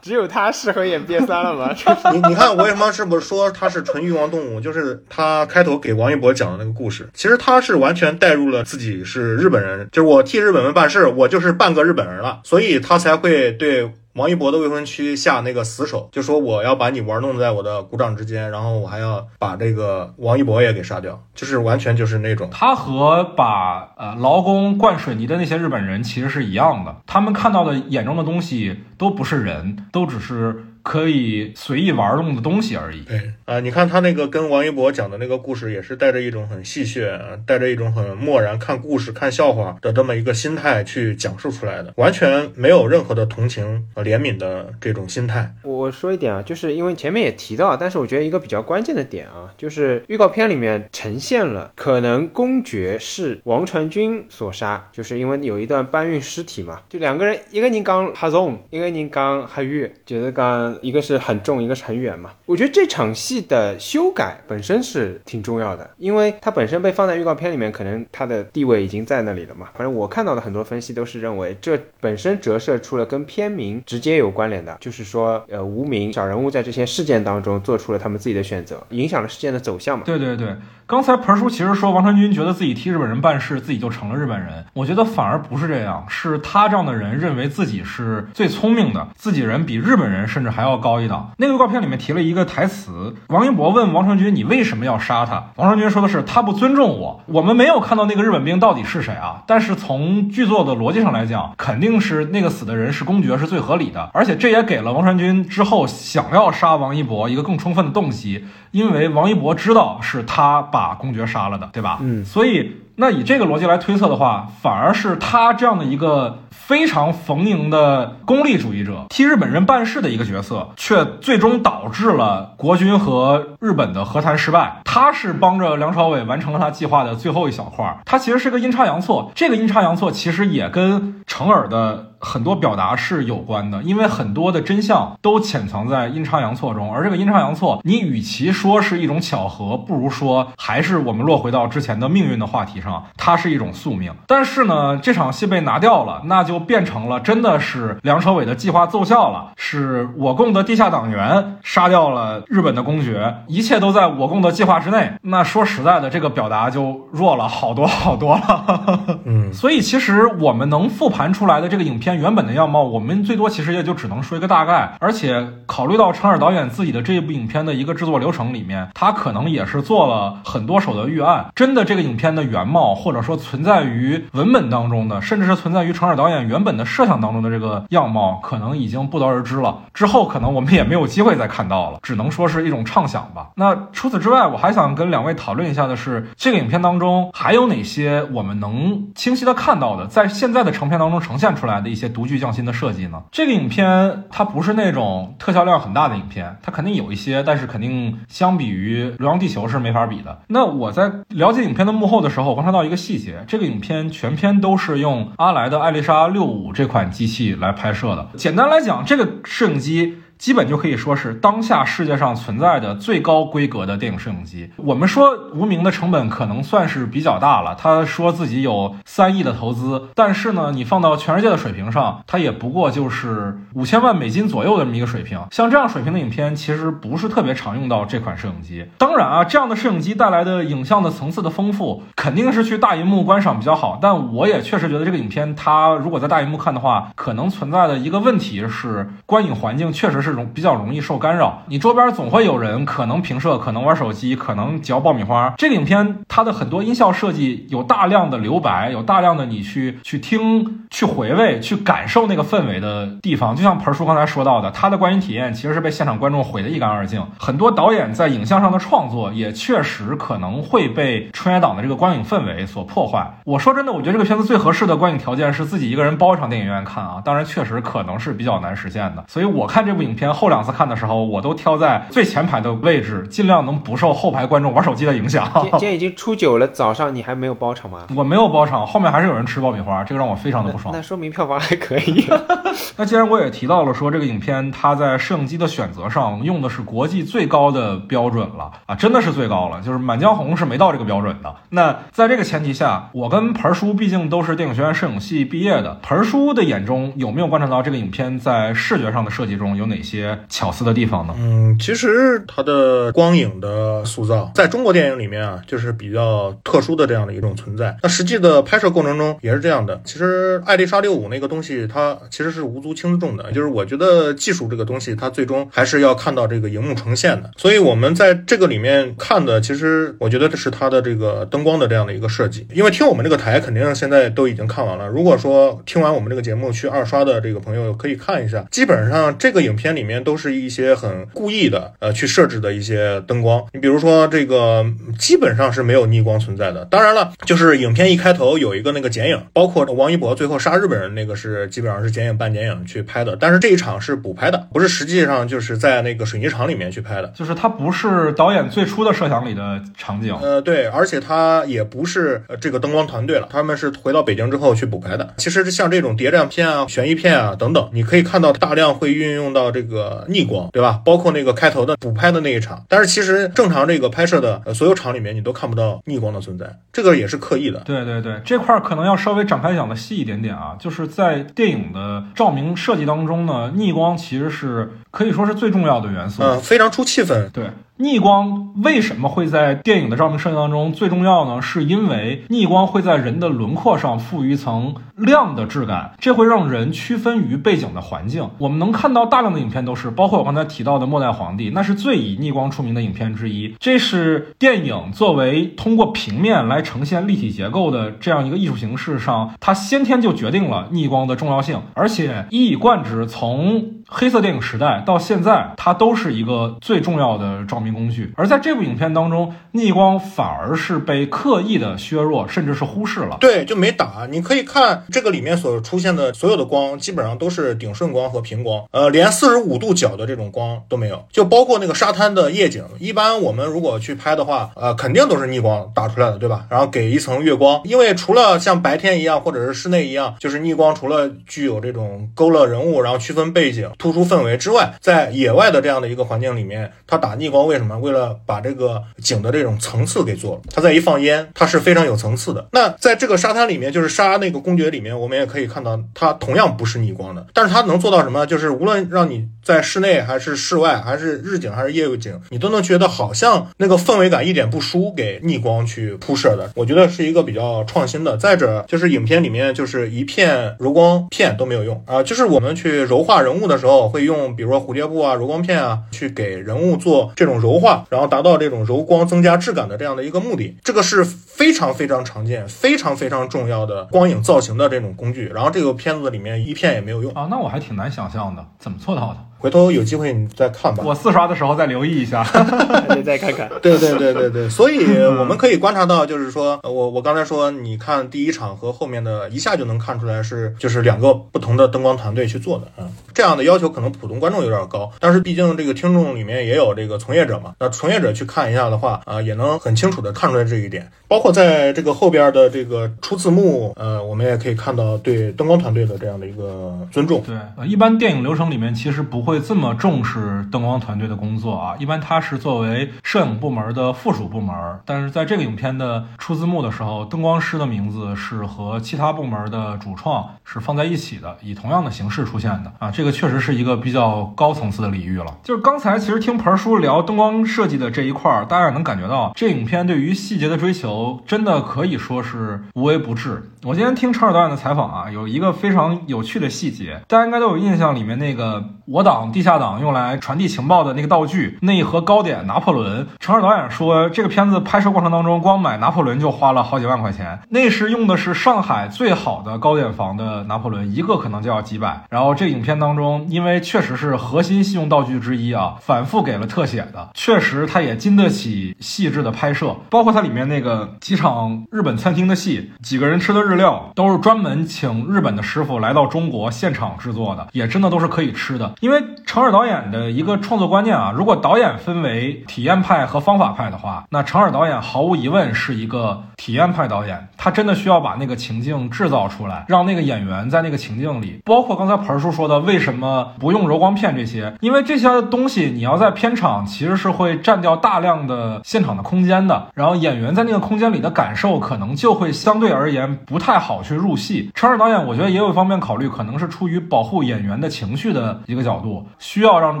只有他适合演瘪三了吗？你你看我为什么是不是说他是纯欲望动物？就是他开头给王一博讲的那个故事，其实他是完全带入了自己是日本人，就是我替日本人办事，我就是半个日本人了，所以他才会对王一博的未婚妻下那个死手，就说我要把你玩弄在我的股掌之间，然后我还要把这个王一博也给杀掉，就是完全就是那种他和把呃劳工灌水泥的那些日本人其实是一样的，他们看到的眼中的东西都不是人，都只是。可以随意玩弄的东西而已。对啊，你看他那个跟王一博讲的那个故事，也是带着一种很戏谑，带着一种很漠然看故事、看笑话的这么一个心态去讲述出来的，完全没有任何的同情和怜悯的这种心态。我说一点啊，就是因为前面也提到，但是我觉得一个比较关键的点啊，就是预告片里面呈现了可能公爵是王传君所杀，就是因为有一段搬运尸体嘛，就两个人，一个人刚哈重，一个人刚哈玉，就是刚。一个是很重，一个是很远嘛。我觉得这场戏的修改本身是挺重要的，因为它本身被放在预告片里面，可能它的地位已经在那里了嘛。反正我看到的很多分析都是认为，这本身折射出了跟片名直接有关联的，就是说，呃，无名小人物在这些事件当中做出了他们自己的选择，影响了事件的走向嘛。对对对。刚才盆叔其实说王传君觉得自己替日本人办事，自己就成了日本人。我觉得反而不是这样，是他这样的人认为自己是最聪明的，自己人比日本人甚至还还要高一档。那个预告片里面提了一个台词，王一博问王传君：“你为什么要杀他？”王传君说的是：“他不尊重我。”我们没有看到那个日本兵到底是谁啊？但是从剧作的逻辑上来讲，肯定是那个死的人是公爵是最合理的，而且这也给了王传君之后想要杀王一博一个更充分的动机。因为王一博知道是他把公爵杀了的，对吧？嗯，所以那以这个逻辑来推测的话，反而是他这样的一个非常逢迎的功利主义者，替日本人办事的一个角色，却最终导致了国军和日本的和谈失败。他是帮着梁朝伟完成了他计划的最后一小块，他其实是个阴差阳错。这个阴差阳错其实也跟成尔的。很多表达是有关的，因为很多的真相都潜藏在阴差阳错中，而这个阴差阳错，你与其说是一种巧合，不如说还是我们落回到之前的命运的话题上，它是一种宿命。但是呢，这场戏被拿掉了，那就变成了真的是梁朝伟的计划奏效了，是我共的地下党员杀掉了日本的公爵，一切都在我共的计划之内。那说实在的，这个表达就弱了好多好多了。嗯，所以其实我们能复盘出来的这个影片。原本的样貌，我们最多其实也就只能说一个大概。而且考虑到陈尔导演自己的这一部影片的一个制作流程里面，他可能也是做了很多手的预案。真的，这个影片的原貌，或者说存在于文本当中的，甚至是存在于陈尔导演原本的设想当中的这个样貌，可能已经不得而知了。之后可能我们也没有机会再看到了，只能说是一种畅想吧。那除此之外，我还想跟两位讨论一下的是，这个影片当中还有哪些我们能清晰的看到的，在现在的成片当中呈现出来的一一些。独具匠心的设计呢？这个影片它不是那种特效量很大的影片，它肯定有一些，但是肯定相比于《流浪地球》是没法比的。那我在了解影片的幕后的时候，观察到一个细节：这个影片全片都是用阿莱的艾丽莎六五这款机器来拍摄的。简单来讲，这个摄影机。基本就可以说是当下世界上存在的最高规格的电影摄影机。我们说无名的成本可能算是比较大了，他说自己有三亿的投资，但是呢，你放到全世界的水平上，它也不过就是五千万美金左右的这么一个水平。像这样水平的影片，其实不是特别常用到这款摄影机。当然啊，这样的摄影机带来的影像的层次的丰富，肯定是去大银幕观赏比较好。但我也确实觉得这个影片，它如果在大银幕看的话，可能存在的一个问题是，观影环境确实是。这种比较容易受干扰，你周边总会有人可能平射，可能玩手机，可能嚼爆米花。这个影片它的很多音效设计有大量的留白，有大量的你去去听、去回味、去感受那个氛围的地方。就像盆叔刚才说到的，他的观影体验其实是被现场观众毁得一干二净。很多导演在影像上的创作也确实可能会被春节档的这个观影氛围所破坏。我说真的，我觉得这个片子最合适的观影条件是自己一个人包一场电影院看啊。当然，确实可能是比较难实现的。所以我看这部影。片后两次看的时候，我都挑在最前排的位置，尽量能不受后排观众玩手机的影响。今天已经初九了，早上你还没有包场吗？我没有包场，后面还是有人吃爆米花，这个让我非常的不爽。那说明票房还可以。那既然我也提到了说这个影片它在摄影机的选择上用的是国际最高的标准了啊，真的是最高了，就是《满江红》是没到这个标准的。那在这个前提下，我跟盆叔毕竟都是电影学院摄影系毕业的，盆叔的眼中有没有观察到这个影片在视觉上的设计中有哪些？些巧思的地方呢？嗯，其实它的光影的塑造，在中国电影里面啊，就是比较特殊的这样的一种存在。那实际的拍摄过程中也是这样的。其实艾丽莎六五那个东西，它其实是无足轻重的。就是我觉得技术这个东西，它最终还是要看到这个荧幕呈现的。所以我们在这个里面看的，其实我觉得这是它的这个灯光的这样的一个设计。因为听我们这个台，肯定现在都已经看完了。如果说听完我们这个节目去二刷的这个朋友，可以看一下。基本上这个影片。里面都是一些很故意的，呃，去设置的一些灯光。你比如说这个，基本上是没有逆光存在的。当然了，就是影片一开头有一个那个剪影，包括王一博最后杀日本人那个是基本上是剪影半剪影去拍的。但是这一场是补拍的，不是实际上就是在那个水泥厂里面去拍的，就是它不是导演最初的设想里的场景。呃，对，而且它也不是这个灯光团队了，他们是回到北京之后去补拍的。其实像这种谍战片啊、悬疑片啊等等，你可以看到大量会运用到这个。个逆光，对吧？包括那个开头的补拍的那一场，但是其实正常这个拍摄的呃所有场里面，你都看不到逆光的存在，这个也是刻意的。对对对，这块儿可能要稍微展开讲的细一点点啊，就是在电影的照明设计当中呢，逆光其实是可以说是最重要的元素，嗯，非常出气氛。对。逆光为什么会在电影的照明设计当中最重要呢？是因为逆光会在人的轮廓上赋予一层亮的质感，这会让人区分于背景的环境。我们能看到大量的影片都是，包括我刚才提到的《末代皇帝》，那是最以逆光出名的影片之一。这是电影作为通过平面来呈现立体结构的这样一个艺术形式上，它先天就决定了逆光的重要性，而且一以贯之，从黑色电影时代到现在，它都是一个最重要的照明工具。而在这部影片当中，逆光反而是被刻意的削弱，甚至是忽视了。对，就没打。你可以看这个里面所出现的所有的光，基本上都是顶顺光和平光，呃，连四十五度角的这种光都没有。就包括那个沙滩的夜景，一般我们如果去拍的话，呃，肯定都是逆光打出来的，对吧？然后给一层月光，因为除了像白天一样，或者是室内一样，就是逆光除了具有这种勾勒人物，然后区分背景、突出氛围之外，在野外的这样的一个环境里面，它打逆光为什么？为了把这个景的这种层次给做了。它再一放烟，它是非常有层次的。那在这个沙滩里面，就是沙那个公爵里面，我们也可以看到，它同样不是逆光的，但是它能做到什么？就是无论让你在室内还是室外，还是日景还是夜景，你都能觉得好像那个氛围感一点不输给逆光去铺设的。我觉得是一个比较创新的。再者就是影片里面就是一片柔光片都没有用啊，就是我们去柔化人物的时候会用，比如说蝴蝶布啊、柔光片啊，去给人物做这种柔化，然后达到这种柔光增加质感的这样的一个目的。这个是非常非常常见、非常非常重要的光影造型的这种工具。然后这个片子里面一片也没有用啊，那我还挺难想象的，怎么做到的？回头有机会你再看吧。我四刷的时候再留意一下，你再看看。对对对对对，所以我们可以观察到，就是说我我刚才说，你看第一场和后面的一下就能看出来是就是两个不同的灯光团队去做的啊。这样的要求可能普通观众有点高，但是毕竟这个听众里面也有这个从业者嘛，那从业者去看一下的话啊，也能很清楚的看出来这一点。包括在这个后边的这个出字幕，呃，我们也可以看到对灯光团队的这样的一个尊重。对，呃，一般电影流程里面其实不会这么重视灯光团队的工作啊，一般它是作为摄影部门的附属部门。但是在这个影片的出字幕的时候，灯光师的名字是和其他部门的主创是放在一起的，以同样的形式出现的啊，这个确实是一个比较高层次的礼遇了。就是刚才其实听盆叔聊灯光设计的这一块儿，大家也能感觉到这影片对于细节的追求。真的可以说是无微不至。我今天听陈尔导演的采访啊，有一个非常有趣的细节，大家应该都有印象，里面那个我导地下党用来传递情报的那个道具，那一盒糕点拿破仑。陈尔导演说，这个片子拍摄过程当中，光买拿破仑就花了好几万块钱。那时用的是上海最好的糕点房的拿破仑，一个可能就要几百。然后这影片当中，因为确实是核心信用道具之一啊，反复给了特写的，确实它也经得起细致的拍摄，包括它里面那个几场。日本餐厅的戏，几个人吃的日料都是专门请日本的师傅来到中国现场制作的，也真的都是可以吃的。因为成尔导演的一个创作观念啊，如果导演分为体验派和方法派的话，那成尔导演毫无疑问是一个体验派导演。他真的需要把那个情境制造出来，让那个演员在那个情境里。包括刚才盆叔说的，为什么不用柔光片这些？因为这些东西你要在片场其实是会占掉大量的现场的空间的，然后演员在那个空间里的感。受可能就会相对而言不太好去入戏。陈尔导演，我觉得也有一方面考虑，可能是出于保护演员的情绪的一个角度，需要让这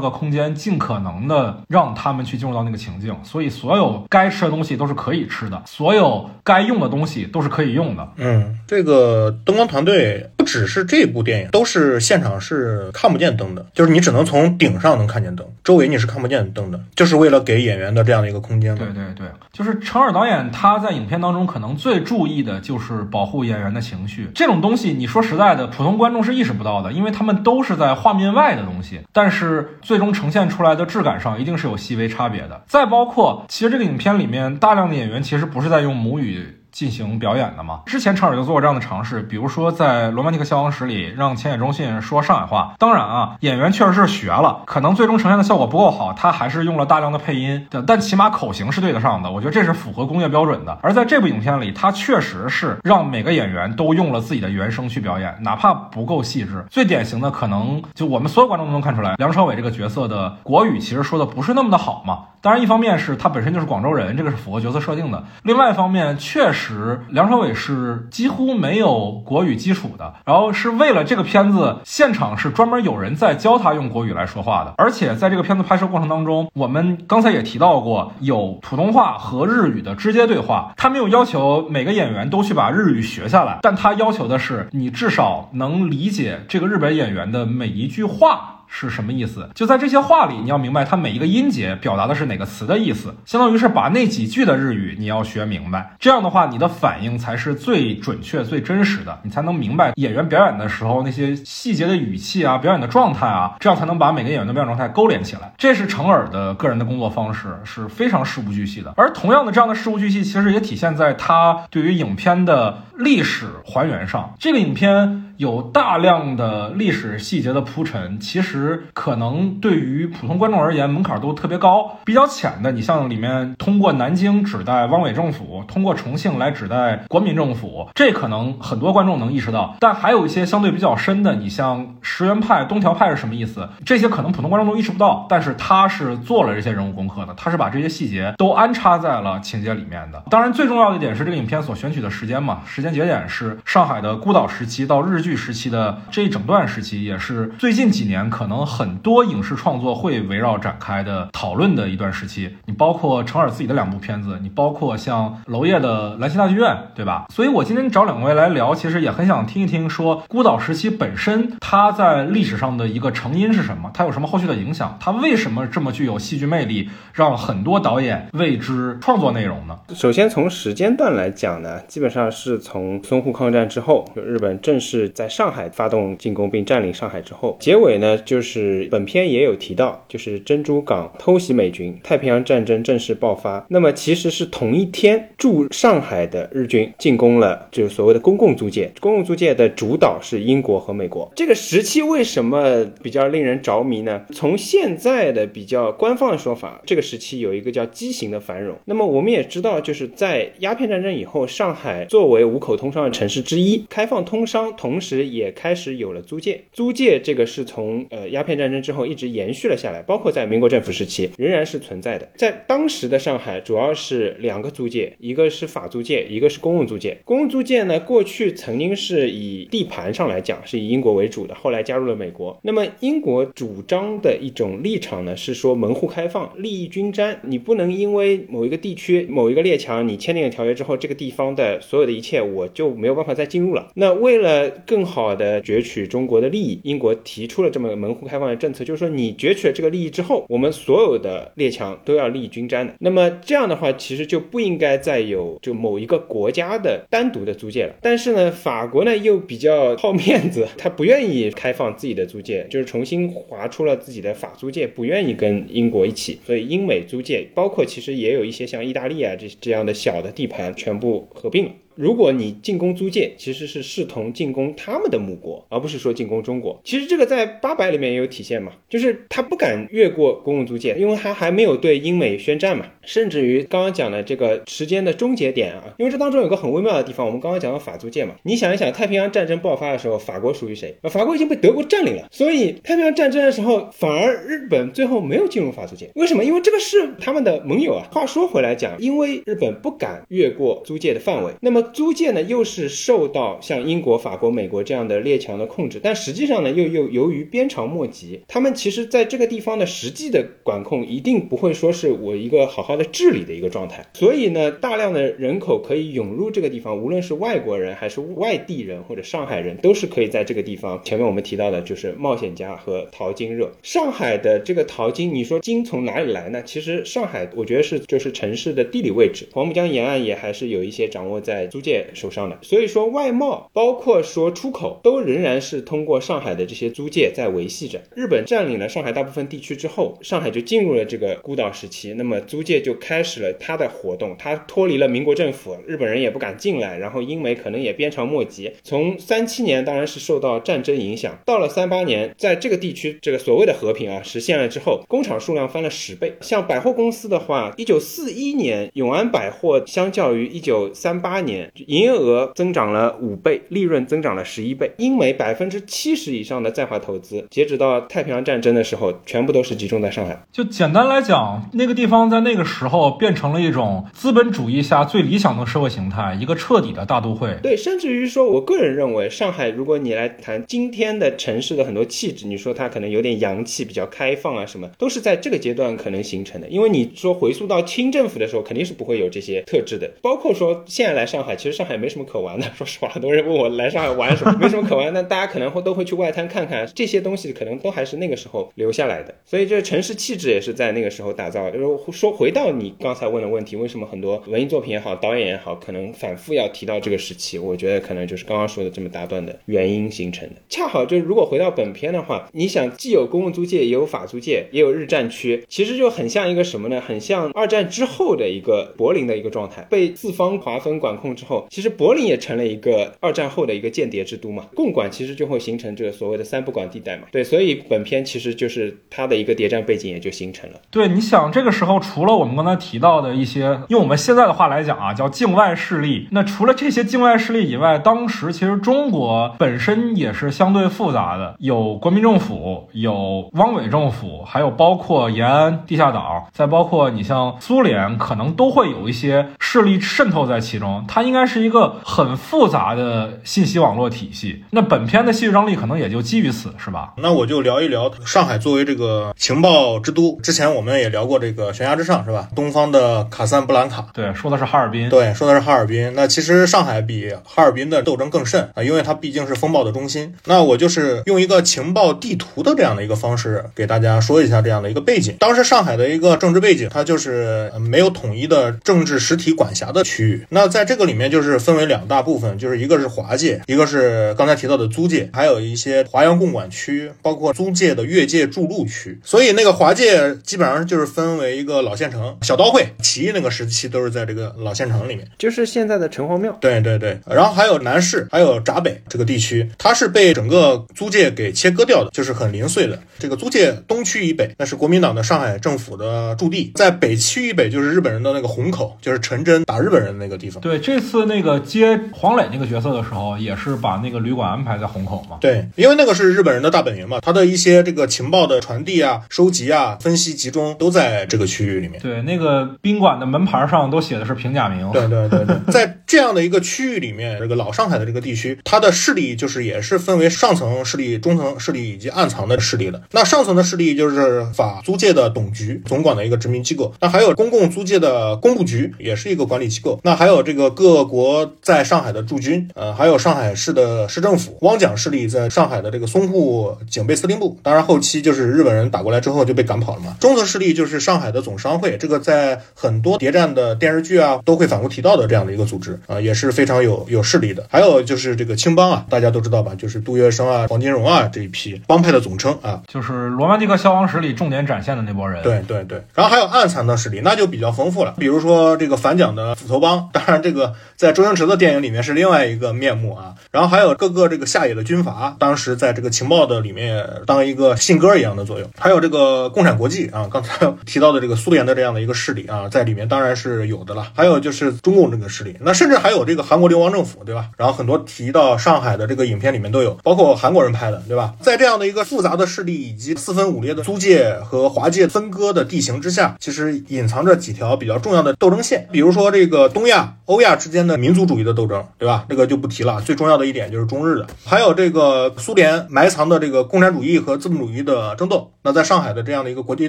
个空间尽可能的让他们去进入到那个情境。所以所有该吃的东西都是可以吃的，所有该用的东西都是可以用的。嗯，这个灯光团队只是这部电影，都是现场是看不见灯的，就是你只能从顶上能看见灯，周围你是看不见灯的，就是为了给演员的这样的一个空间。对对对，就是陈尔导演他在影片当中。可能最注意的就是保护演员的情绪，这种东西你说实在的，普通观众是意识不到的，因为他们都是在画面外的东西，但是最终呈现出来的质感上一定是有细微差别的。再包括，其实这个影片里面大量的演员其实不是在用母语。进行表演的嘛？之前陈尔就做过这样的尝试，比如说在《罗曼蒂克消亡史》里让浅野忠信说上海话。当然啊，演员确实是学了，可能最终呈现的效果不够好，他还是用了大量的配音，但起码口型是对得上的。我觉得这是符合工业标准的。而在这部影片里，他确实是让每个演员都用了自己的原声去表演，哪怕不够细致。最典型的可能就我们所有观众都能看出来，梁朝伟这个角色的国语其实说的不是那么的好嘛。当然，一方面是他本身就是广州人，这个是符合角色设定的；另外一方面，确实梁朝伟是几乎没有国语基础的，然后是为了这个片子，现场是专门有人在教他用国语来说话的。而且在这个片子拍摄过程当中，我们刚才也提到过，有普通话和日语的直接对话。他没有要求每个演员都去把日语学下来，但他要求的是你至少能理解这个日本演员的每一句话。是什么意思？就在这些话里，你要明白它每一个音节表达的是哪个词的意思，相当于是把那几句的日语你要学明白。这样的话，你的反应才是最准确、最真实的，你才能明白演员表演的时候那些细节的语气啊、表演的状态啊，这样才能把每个演员的表演状态勾连起来。这是成尔的个人的工作方式，是非常事无巨细的。而同样的，这样的事无巨细，其实也体现在他对于影片的历史还原上。这个影片。有大量的历史细节的铺陈，其实可能对于普通观众而言门槛都特别高。比较浅的，你像里面通过南京指代汪伪政府，通过重庆来指代国民政府，这可能很多观众能意识到。但还有一些相对比较深的，你像石原派、东条派是什么意思？这些可能普通观众都意识不到，但是他是做了这些人物功课的，他是把这些细节都安插在了情节里面的。当然，最重要的一点是这个影片所选取的时间嘛，时间节点是上海的孤岛时期到日据。剧时期的这一整段时期，也是最近几年可能很多影视创作会围绕展开的讨论的一段时期。你包括成尔自己的两部片子，你包括像娄烨的《兰心大剧院》，对吧？所以我今天找两位来聊，其实也很想听一听，说孤岛时期本身它在历史上的一个成因是什么？它有什么后续的影响？它为什么这么具有戏剧魅力，让很多导演为之创作内容呢？首先从时间段来讲呢，基本上是从淞沪抗战之后，就日本正式。在上海发动进攻并占领上海之后，结尾呢，就是本片也有提到，就是珍珠港偷袭美军，太平洋战争正式爆发。那么其实是同一天，驻上海的日军进攻了，就是所谓的公共租界。公共租界的主导是英国和美国。这个时期为什么比较令人着迷呢？从现在的比较官方的说法，这个时期有一个叫畸形的繁荣。那么我们也知道，就是在鸦片战争以后，上海作为五口通商的城市之一，开放通商，同时。时也开始有了租界，租界这个是从呃鸦片战争之后一直延续了下来，包括在民国政府时期仍然是存在的。在当时的上海，主要是两个租界，一个是法租界，一个是公共租界。公共租界呢，过去曾经是以地盘上来讲是以英国为主的，后来加入了美国。那么英国主张的一种立场呢，是说门户开放，利益均沾，你不能因为某一个地区某一个列强你签订了条约之后，这个地方的所有的一切我就没有办法再进入了。那为了更更好的攫取中国的利益，英国提出了这么门户开放的政策，就是说你攫取了这个利益之后，我们所有的列强都要利益均沾的。那么这样的话，其实就不应该再有就某一个国家的单独的租界了。但是呢，法国呢又比较好面子，他不愿意开放自己的租界，就是重新划出了自己的法租界，不愿意跟英国一起。所以英美租界，包括其实也有一些像意大利啊这这样的小的地盘，全部合并了。如果你进攻租界，其实是视同进攻他们的母国，而不是说进攻中国。其实这个在八百里面也有体现嘛，就是他不敢越过公共租界，因为他还没有对英美宣战嘛。甚至于刚刚讲的这个时间的终结点啊，因为这当中有个很微妙的地方，我们刚刚讲到法租界嘛，你想一想，太平洋战争爆发的时候，法国属于谁？法国已经被德国占领了，所以太平洋战争的时候，反而日本最后没有进入法租界，为什么？因为这个是他们的盟友啊。话说回来讲，因为日本不敢越过租界的范围，那么。租界呢，又是受到像英国、法国、美国这样的列强的控制，但实际上呢，又又由于鞭长莫及，他们其实在这个地方的实际的管控一定不会说是我一个好好的治理的一个状态，所以呢，大量的人口可以涌入这个地方，无论是外国人还是外地人或者上海人，都是可以在这个地方。前面我们提到的就是冒险家和淘金热，上海的这个淘金，你说金从哪里来呢？其实上海，我觉得是就是城市的地理位置，黄浦江沿岸也还是有一些掌握在。租界手上的，所以说外贸包括说出口都仍然是通过上海的这些租界在维系着。日本占领了上海大部分地区之后，上海就进入了这个孤岛时期，那么租界就开始了它的活动，它脱离了民国政府，日本人也不敢进来，然后英美可能也鞭长莫及。从三七年当然是受到战争影响，到了三八年，在这个地区这个所谓的和平啊实现了之后，工厂数量翻了十倍。像百货公司的话，一九四一年永安百货相较于一九三八年。营业额增长了五倍，利润增长了十一倍。英美百分之七十以上的在华投资，截止到太平洋战争的时候，全部都是集中在上海。就简单来讲，那个地方在那个时候变成了一种资本主义下最理想的社会形态，一个彻底的大都会。对，甚至于说，我个人认为，上海，如果你来谈今天的城市的很多气质，你说它可能有点洋气，比较开放啊，什么都是在这个阶段可能形成的。因为你说回溯到清政府的时候，肯定是不会有这些特质的。包括说现在来上海。其实上海没什么可玩的。说实话，很多人问我来上海玩什么，没什么可玩，但大家可能会都会去外滩看看这些东西，可能都还是那个时候留下来的。所以这城市气质也是在那个时候打造。就是说回到你刚才问的问题，为什么很多文艺作品也好，导演也好，可能反复要提到这个时期？我觉得可能就是刚刚说的这么大段的原因形成的。恰好就是如果回到本片的话，你想既有公共租界，也有法租界，也有日战区，其实就很像一个什么呢？很像二战之后的一个柏林的一个状态，被四方划分管控之后，其实柏林也成了一个二战后的一个间谍之都嘛。共管其实就会形成这个所谓的三不管地带嘛。对，所以本片其实就是它的一个谍战背景也就形成了。对，你想这个时候除了我们刚才提到的一些，用我们现在的话来讲啊，叫境外势力。那除了这些境外势力以外，当时其实中国本身也是相对复杂的，有国民政府，有汪伪政府，还有包括延安地下党，再包括你像苏联，可能都会有一些势力渗透在其中。它应该是一个很复杂的信息网络体系。那本片的戏剧张力可能也就基于此，是吧？那我就聊一聊上海作为这个情报之都。之前我们也聊过这个悬崖之上，是吧？东方的卡萨布兰卡，对，说的是哈尔滨。对，说的是哈尔滨。那其实上海比哈尔滨的斗争更甚啊，因为它毕竟是风暴的中心。那我就是用一个情报地图的这样的一个方式给大家说一下这样的一个背景。当时上海的一个政治背景，它就是没有统一的政治实体管辖的区域。那在这个里面就是分为两大部分，就是一个是华界，一个是刚才提到的租界，还有一些华阳共管区，包括租界的越界筑路区。所以那个华界基本上就是分为一个老县城、小刀会、起义那个时期都是在这个老县城里面，就是现在的城隍庙。对对对，然后还有南市，还有闸北这个地区，它是被整个租界给切割掉的，就是很零碎的。这个租界东区以北，那是国民党的上海政府的驻地；在北区以北，就是日本人的那个虹口，就是陈真打日本人的那个地方。对，这次那个接黄磊那个角色的时候，也是把那个旅馆安排在虹口嘛。对，因为那个是日本人的大本营嘛，他的一些这个情报的传递啊、收集啊、分析集中都在这个区域里面。对，那个宾馆的门牌上都写的是平假名。对对对对，在这样的一个区域里面，这个老上海的这个地区，它的势力就是也是分为上层势力、中层势力以及暗藏的势力的。那上层的势力就是法租界的董局，总管的一个殖民机构。那还有公共租界的工部局，也是一个管理机构。那还有这个各国在上海的驻军，呃，还有上海市的市政府。汪蒋势力在上海的这个淞沪警备司令部。当然后期就是日本人打过来之后就被赶跑了嘛。中层势力就是上海的总商会，这个在很多谍战的电视剧啊都会反复提到的这样的一个组织啊，也是非常有有势力的。还有就是这个青帮啊，大家都知道吧，就是杜月笙啊、黄金荣啊这一批帮派的总称啊。就是《罗曼蒂克消亡史》里重点展现的那波人。对对对，然后还有暗藏的势力，那就比较丰富了。比如说这个反蒋的斧头帮，当然这个在周星驰的电影里面是另外一个面目啊。然后还有各个这个下野的军阀，当时在这个情报的里面当一个信鸽一样的作用。还有这个共产国际啊，刚才提到的这个苏联的这样的一个势力啊，在里面当然是有的了。还有就是中共这个势力，那甚至还有这个韩国流亡政府，对吧？然后很多提到上海的这个影片里面都有，包括韩国人拍的，对吧？在这样的一个复杂的势力以及四分五裂的租界和华界分割的地形之下，其实隐藏着几条比较重要的斗争线，比如说这个东亚、欧亚之之间的民族主义的斗争，对吧？这个就不提了。最重要的一点就是中日的，还有这个苏联埋藏的这个共产主义和资本主义的争斗，那在上海的这样的一个国际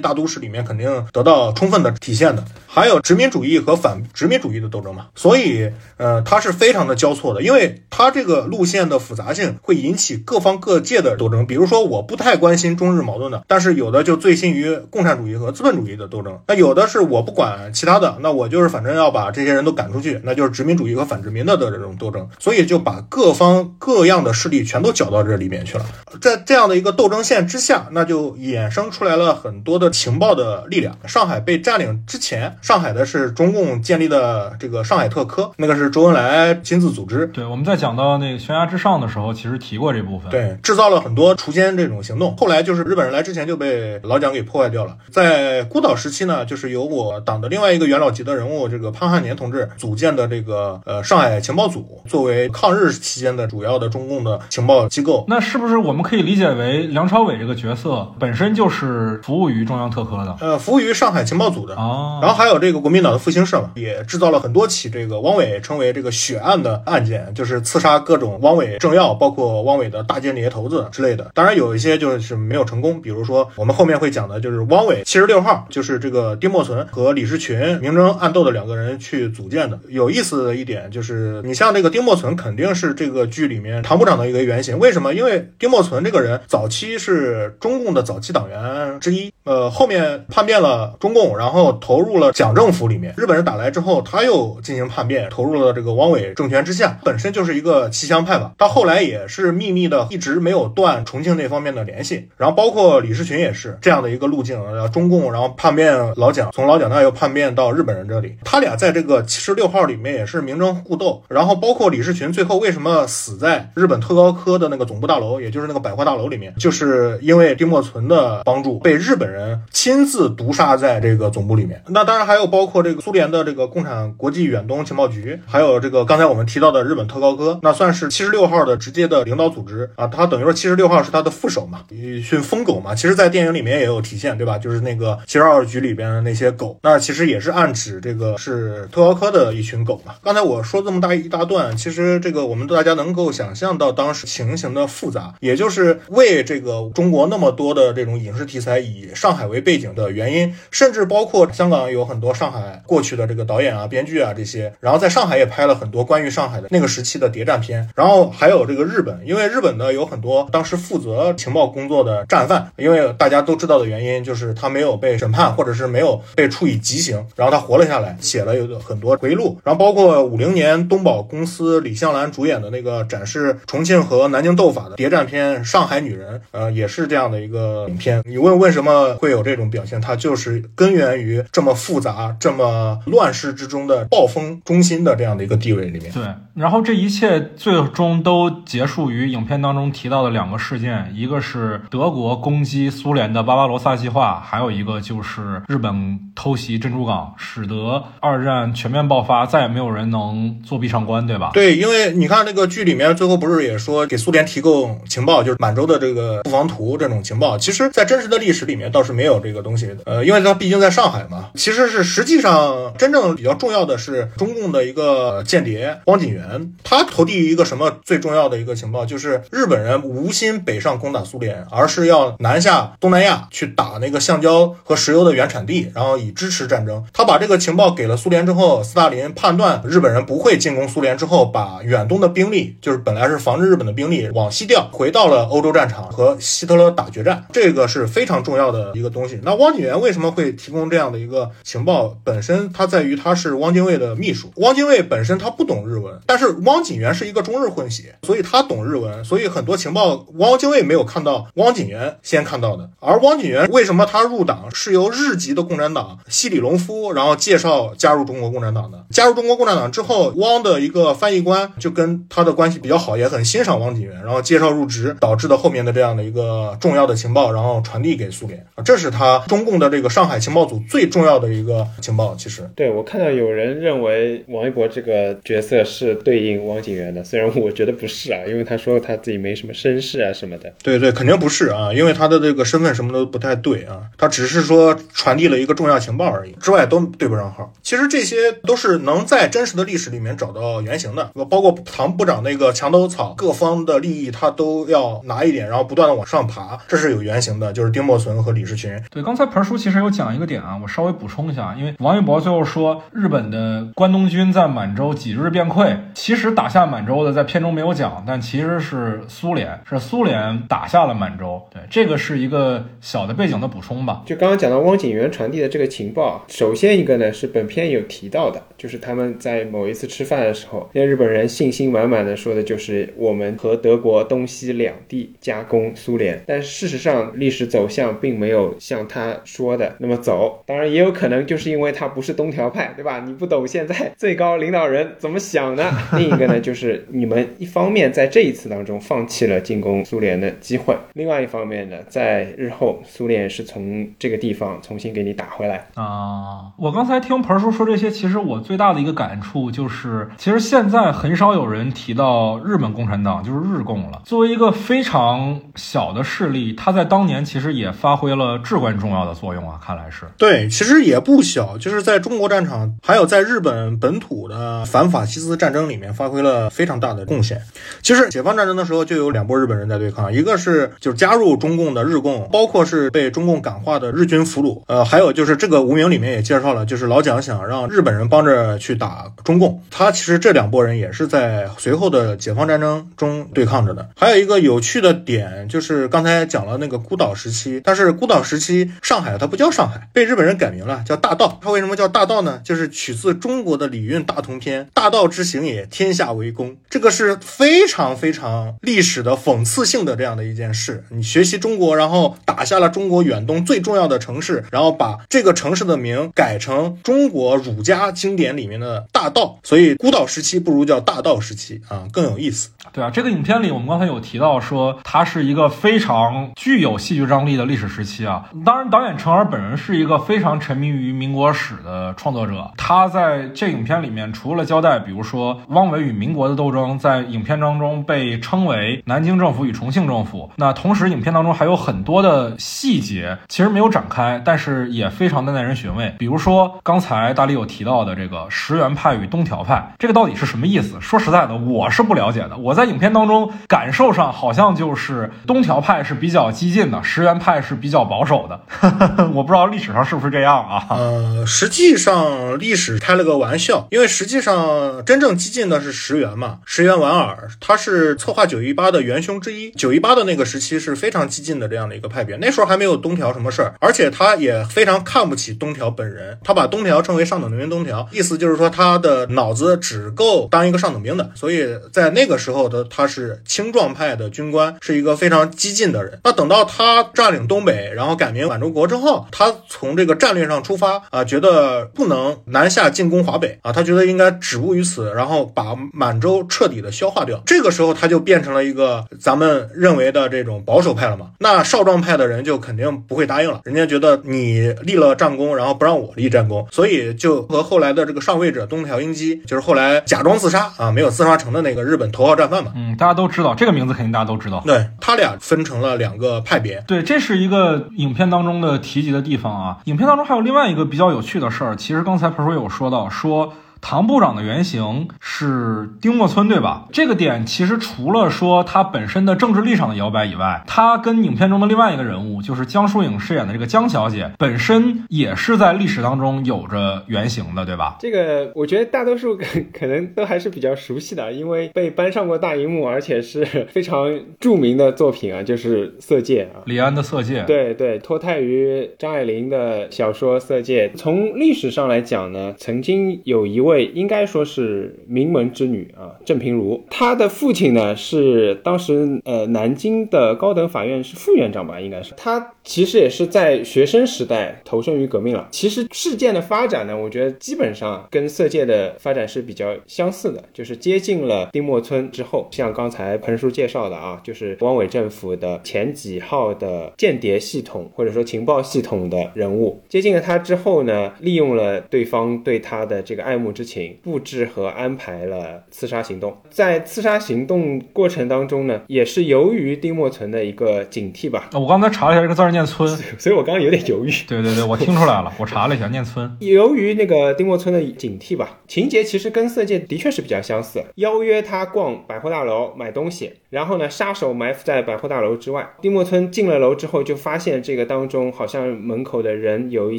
大都市里面，肯定得到充分的体现的。还有殖民主义和反殖民主义的斗争嘛，所以呃，它是非常的交错的，因为它这个路线的复杂性会引起各方各界的斗争。比如说，我不太关心中日矛盾的，但是有的就醉心于共产主义和资本主义的斗争。那有的是我不管其他的，那我就是反正要把这些人都赶出去，那就是殖民主义和反殖民的的这种斗争。所以就把各方各样的势力全都搅到这里面去了。在这样的一个斗争线之下，那就衍生出来了很多的情报的力量。上海被占领之前，上海的是中共建立的这个上海特科，那个是周恩来亲自组织。对，我们在讲到那个悬崖之上的时候，其实提过这部分。对，制造了很多锄奸这种行动。后来就是日本人来之前就被老蒋给破坏掉了。在孤岛时期呢，就是由我党的另外一个元老级的人物，这个潘汉年同志组建的这个呃上海情报组，作为抗日期间的主要的中共的情报机构。那是不是我们可以理解为梁朝伟这个角色本身就是服务于中央特科的？呃，服务于上海情报组的。哦，然后还有这个国民党的复兴社嘛，也制造了很多起这个汪伪称为这个血案的案件，就是刺杀各种汪伪政要，包括汪伪的大间谍头子之类的。当然有一些就是没有成功，比如说我们后面会讲的，就是汪伪七十六号，就是这个丁默存和李士群明争暗斗的两个人去组建的。有意思的一点就是，你像这个丁默存肯定是这个剧里面唐部长的一个原型。为什么？因为丁默存这个人早期是中共的早期党员之一，呃，后面叛变了中共，然后投入了蒋政府里面。日本人打来之后，他又进行叛变，投入了这个汪伪政权之下，本身就是一个骑墙派吧。到后来也是秘密的，一直没有断重庆那方面的联系。然后包括李士群也是这样的一个路径，中共然后叛变老蒋，从老蒋那又叛变到日本人这里，他俩在这个七十六号里面也是明争互斗。然后包括李士群最后为什么死在日本特高科的那个总部大楼，也就是那个百货大楼里面，就是因为丁默存的帮助，被日本人亲自毒杀在这个总部里面。那当然还有包括这个苏联的这个共产国际远东情报局，还有这个刚才我们提到的日本特高科，那算是七十六号的直接的领导组织啊。他等于说七十六号是他的副手嘛，一群疯狗嘛。其实，在电影里面也有体现，对吧？就是那个七十二局里边的那些狗，那其实也是暗指这个是特高科的一群狗嘛。刚才我说这么大一大段，其实这个我们大家能够想象到当时情形的复杂，也就是为这个中国那么多的这种影视题材以上海为背景的原因，甚至包括香港有很多上海过去的这个导演啊、编剧啊这些，然后在上海也拍了很多关于上海的那个时期的谍战片。然后还有这个日本，因为日本呢有很多当时负责情报工作的战犯，因为大家都知道的原因就是他没有被审判，或者是没有被处以极刑，然后他活了下来，写了有很多回忆录。然后包括五零年东宝公司李香兰主演的那个展示重庆和南京斗法的谍战片《上海女人》，呃，也是这样的一个影片。你问为什么会有这种表现？它就是根源于这么复杂、这么乱世之中的暴风中心的这样的一个地位里面。对，然后这一切最终都结束于影片当中提到的两个事件，一个是德国攻击苏联的巴巴罗萨计划，还有一个就是日本偷袭珍珠港，使得二战全面爆发，再也没有人能作弊上官，对吧？对，因为你看那个剧里面最后不是也说给苏联提供情报，就是满洲的这个布防图这种情报，其实，在真实的历史里面倒是没有这个东西的。呃，因为它毕竟在上海嘛，其实是实际上真正比较重要的是中共的一个间谍汪锦元，他投递一个什么最重要的一个情报，就是日本人无心北上攻打苏联，而是要南下东南亚去打那个橡胶和石油的原产地，然后以支持战争。他把这个情报给了苏联之后，斯大林判断日本人不会进攻苏联之后，把远东的兵力，就是本来是防止日本的兵力往西调，回到了欧洲战场和希特勒打决战，这个是非常重要的一个东西。那汪景元为什么会提供这样的一个情报？本身他在于他是汪精卫的秘书，汪精卫本身他不懂日文，但是汪景元是一个中日混血，所以他懂日文，所以很多情报汪精卫没有看到，汪景元先看到的。而汪景元为什么他入党是由日籍的共产党西里隆夫然后介绍加入中国共产党的？加入中国共产党之后，汪的一个翻译官就跟他的关系比较好，也很欣赏汪景元，然后介绍入职，导致的后面的这样的一个重要的情报，然后传递给苏联啊，这是他中共的这个上海情报组最重要的一个情报。其实，对我看到有人认为王一博这个角色是对应汪景元的，虽然我觉得不是啊，因为他说他自己没什么身世啊什么的。对对，肯定不是啊，因为他的这个身份什么都不太对啊，他只是说传递了一个重要情报而已，之外都对不上号。其实这些都是能在真实的历史里面找到原型的，包括唐部长那个墙头草，各方的利益他都要拿一点，然后不断的往上爬，这是有原型的，就是丁默存和李世群。对，刚才盆叔其实有讲一个点啊，我稍微补充一下，因为王一博最后说日本的关东军在满洲几日便溃，其实打下满洲的在片中没有讲，但其实是苏联，是苏联打下了满洲。对，这个是一个小的背景的补充吧。就刚刚讲到汪景元传递的这个情报，首先一个呢是本片有提到的，就是他们在某一次吃饭的时候，那日本人信心满满的说的就是我们和德国东西两地加工苏联，但事实上历史走向并没有像他说的那么走。当然也有可能就是因为他不是东条派，对吧？你不懂现在最高领导人怎么想的。另一个呢，就是你们一方面在这一次当中放弃了进攻苏联的机会，另外一方面呢，在日后苏联是从这个地方重新给你打回来啊。我刚才听盆叔说这些，其实我最大的一个感触处就是，其实现在很少有人提到日本共产党，就是日共了。作为一个非常小的势力，他在当年其实也发挥了至关重要的作用啊。看来是对，其实也不小，就是在中国战场，还有在日本本土的反法西斯战争里面发挥了非常大的贡献。其实解放战争的时候就有两波日本人在对抗，一个是就是加入中共的日共，包括是被中共感化的日军俘虏，呃，还有就是这个无名里面也介绍了，就是老蒋想让日本人帮着去打中共。他其实这两拨人也是在随后的解放战争中对抗着的。还有一个有趣的点就是刚才讲了那个孤岛时期，但是孤岛时期上海它不叫上海，被日本人改名了，叫大道。它为什么叫大道呢？就是取自中国的礼运大同篇“大道之行也，天下为公”，这个是非常非常历史的讽刺性的这样的一件事。你学习中国，然后打下了中国远东最重要的城市，然后把这个城市的名改成中国儒家经典里面的大道，所以孤岛时期不如叫大道时期啊，更有意思。对啊，这个影片里我们刚才有提到说，它是一个非常具有戏剧张力的历史时期啊。当然，导演程耳本人是一个非常沉迷于民国史的创作者，他在这影片里面除了交代，比如说汪伪与民国的斗争，在影片当中被称为南京政府与重庆政府。那同时，影片当中还有很多的细节，其实没有展开，但是也非常的耐人寻味。比如说刚才大力有提到的这个石原派与与东条派，这个到底是什么意思？说实在的，我是不了解的。我在影片当中感受上好像就是东条派是比较激进的，石原派是比较保守的。我不知道历史上是不是这样啊？呃，实际上历史开了个玩笑，因为实际上真正激进的是石原嘛，石原莞尔，他是策划九一八的元凶之一。九一八的那个时期是非常激进的这样的一个派别，那时候还没有东条什么事儿，而且他也非常看不起东条本人，他把东条称为上等人员东条，意思就是说他的脑子只够当一个上等兵的，所以在那个时候的他是青壮派的军官，是一个非常激进的人。那等到他占领东北，然后改名满洲国之后，他从这个战略上出发啊，觉得不能南下进攻华北啊，他觉得应该止步于此，然后把满洲彻底的消化掉。这个时候他就变成了一个咱们认为的这种保守派了嘛。那少壮派的人就肯定不会答应了，人家觉得你立了战功，然后不让我立战功，所以就和后来的这个上位者东小英机，就是后来假装自杀啊，没有自杀成的那个日本头号战犯嘛。嗯，大家都知道这个名字，肯定大家都知道。对他俩分成了两个派别。对，这是一个影片当中的提及的地方啊。影片当中还有另外一个比较有趣的事儿，其实刚才彭叔有说到说。唐部长的原型是丁默村，对吧？这个点其实除了说他本身的政治立场的摇摆以外，他跟影片中的另外一个人物，就是江疏影饰演的这个江小姐，本身也是在历史当中有着原型的，对吧？这个我觉得大多数可能都还是比较熟悉的，因为被搬上过大荧幕，而且是非常著名的作品啊，就是《色戒》啊，李安的《色戒》。对对，脱胎于张爱玲的小说《色戒》。从历史上来讲呢，曾经有一位。位应该说是名门之女啊，郑平如，她的父亲呢是当时呃南京的高等法院是副院长吧，应该是。她其实也是在学生时代投身于革命了。其实事件的发展呢，我觉得基本上跟色戒的发展是比较相似的，就是接近了丁默村之后，像刚才彭叔介绍的啊，就是汪伪政府的前几号的间谍系统或者说情报系统的人物，接近了他之后呢，利用了对方对他的这个爱慕之。情布置和安排了刺杀行动，在刺杀行动过程当中呢，也是由于丁默存的一个警惕吧。我刚才查了一下，这个字念村，所以我刚刚有点犹豫。对对对，我听出来了，我查了一下，念村。由于那个丁默村的警惕吧，情节其实跟色戒的确是比较相似，邀约他逛百货大楼买东西，然后呢，杀手埋伏在百货大楼之外。丁默村进了楼之后，就发现这个当中好像门口的人有一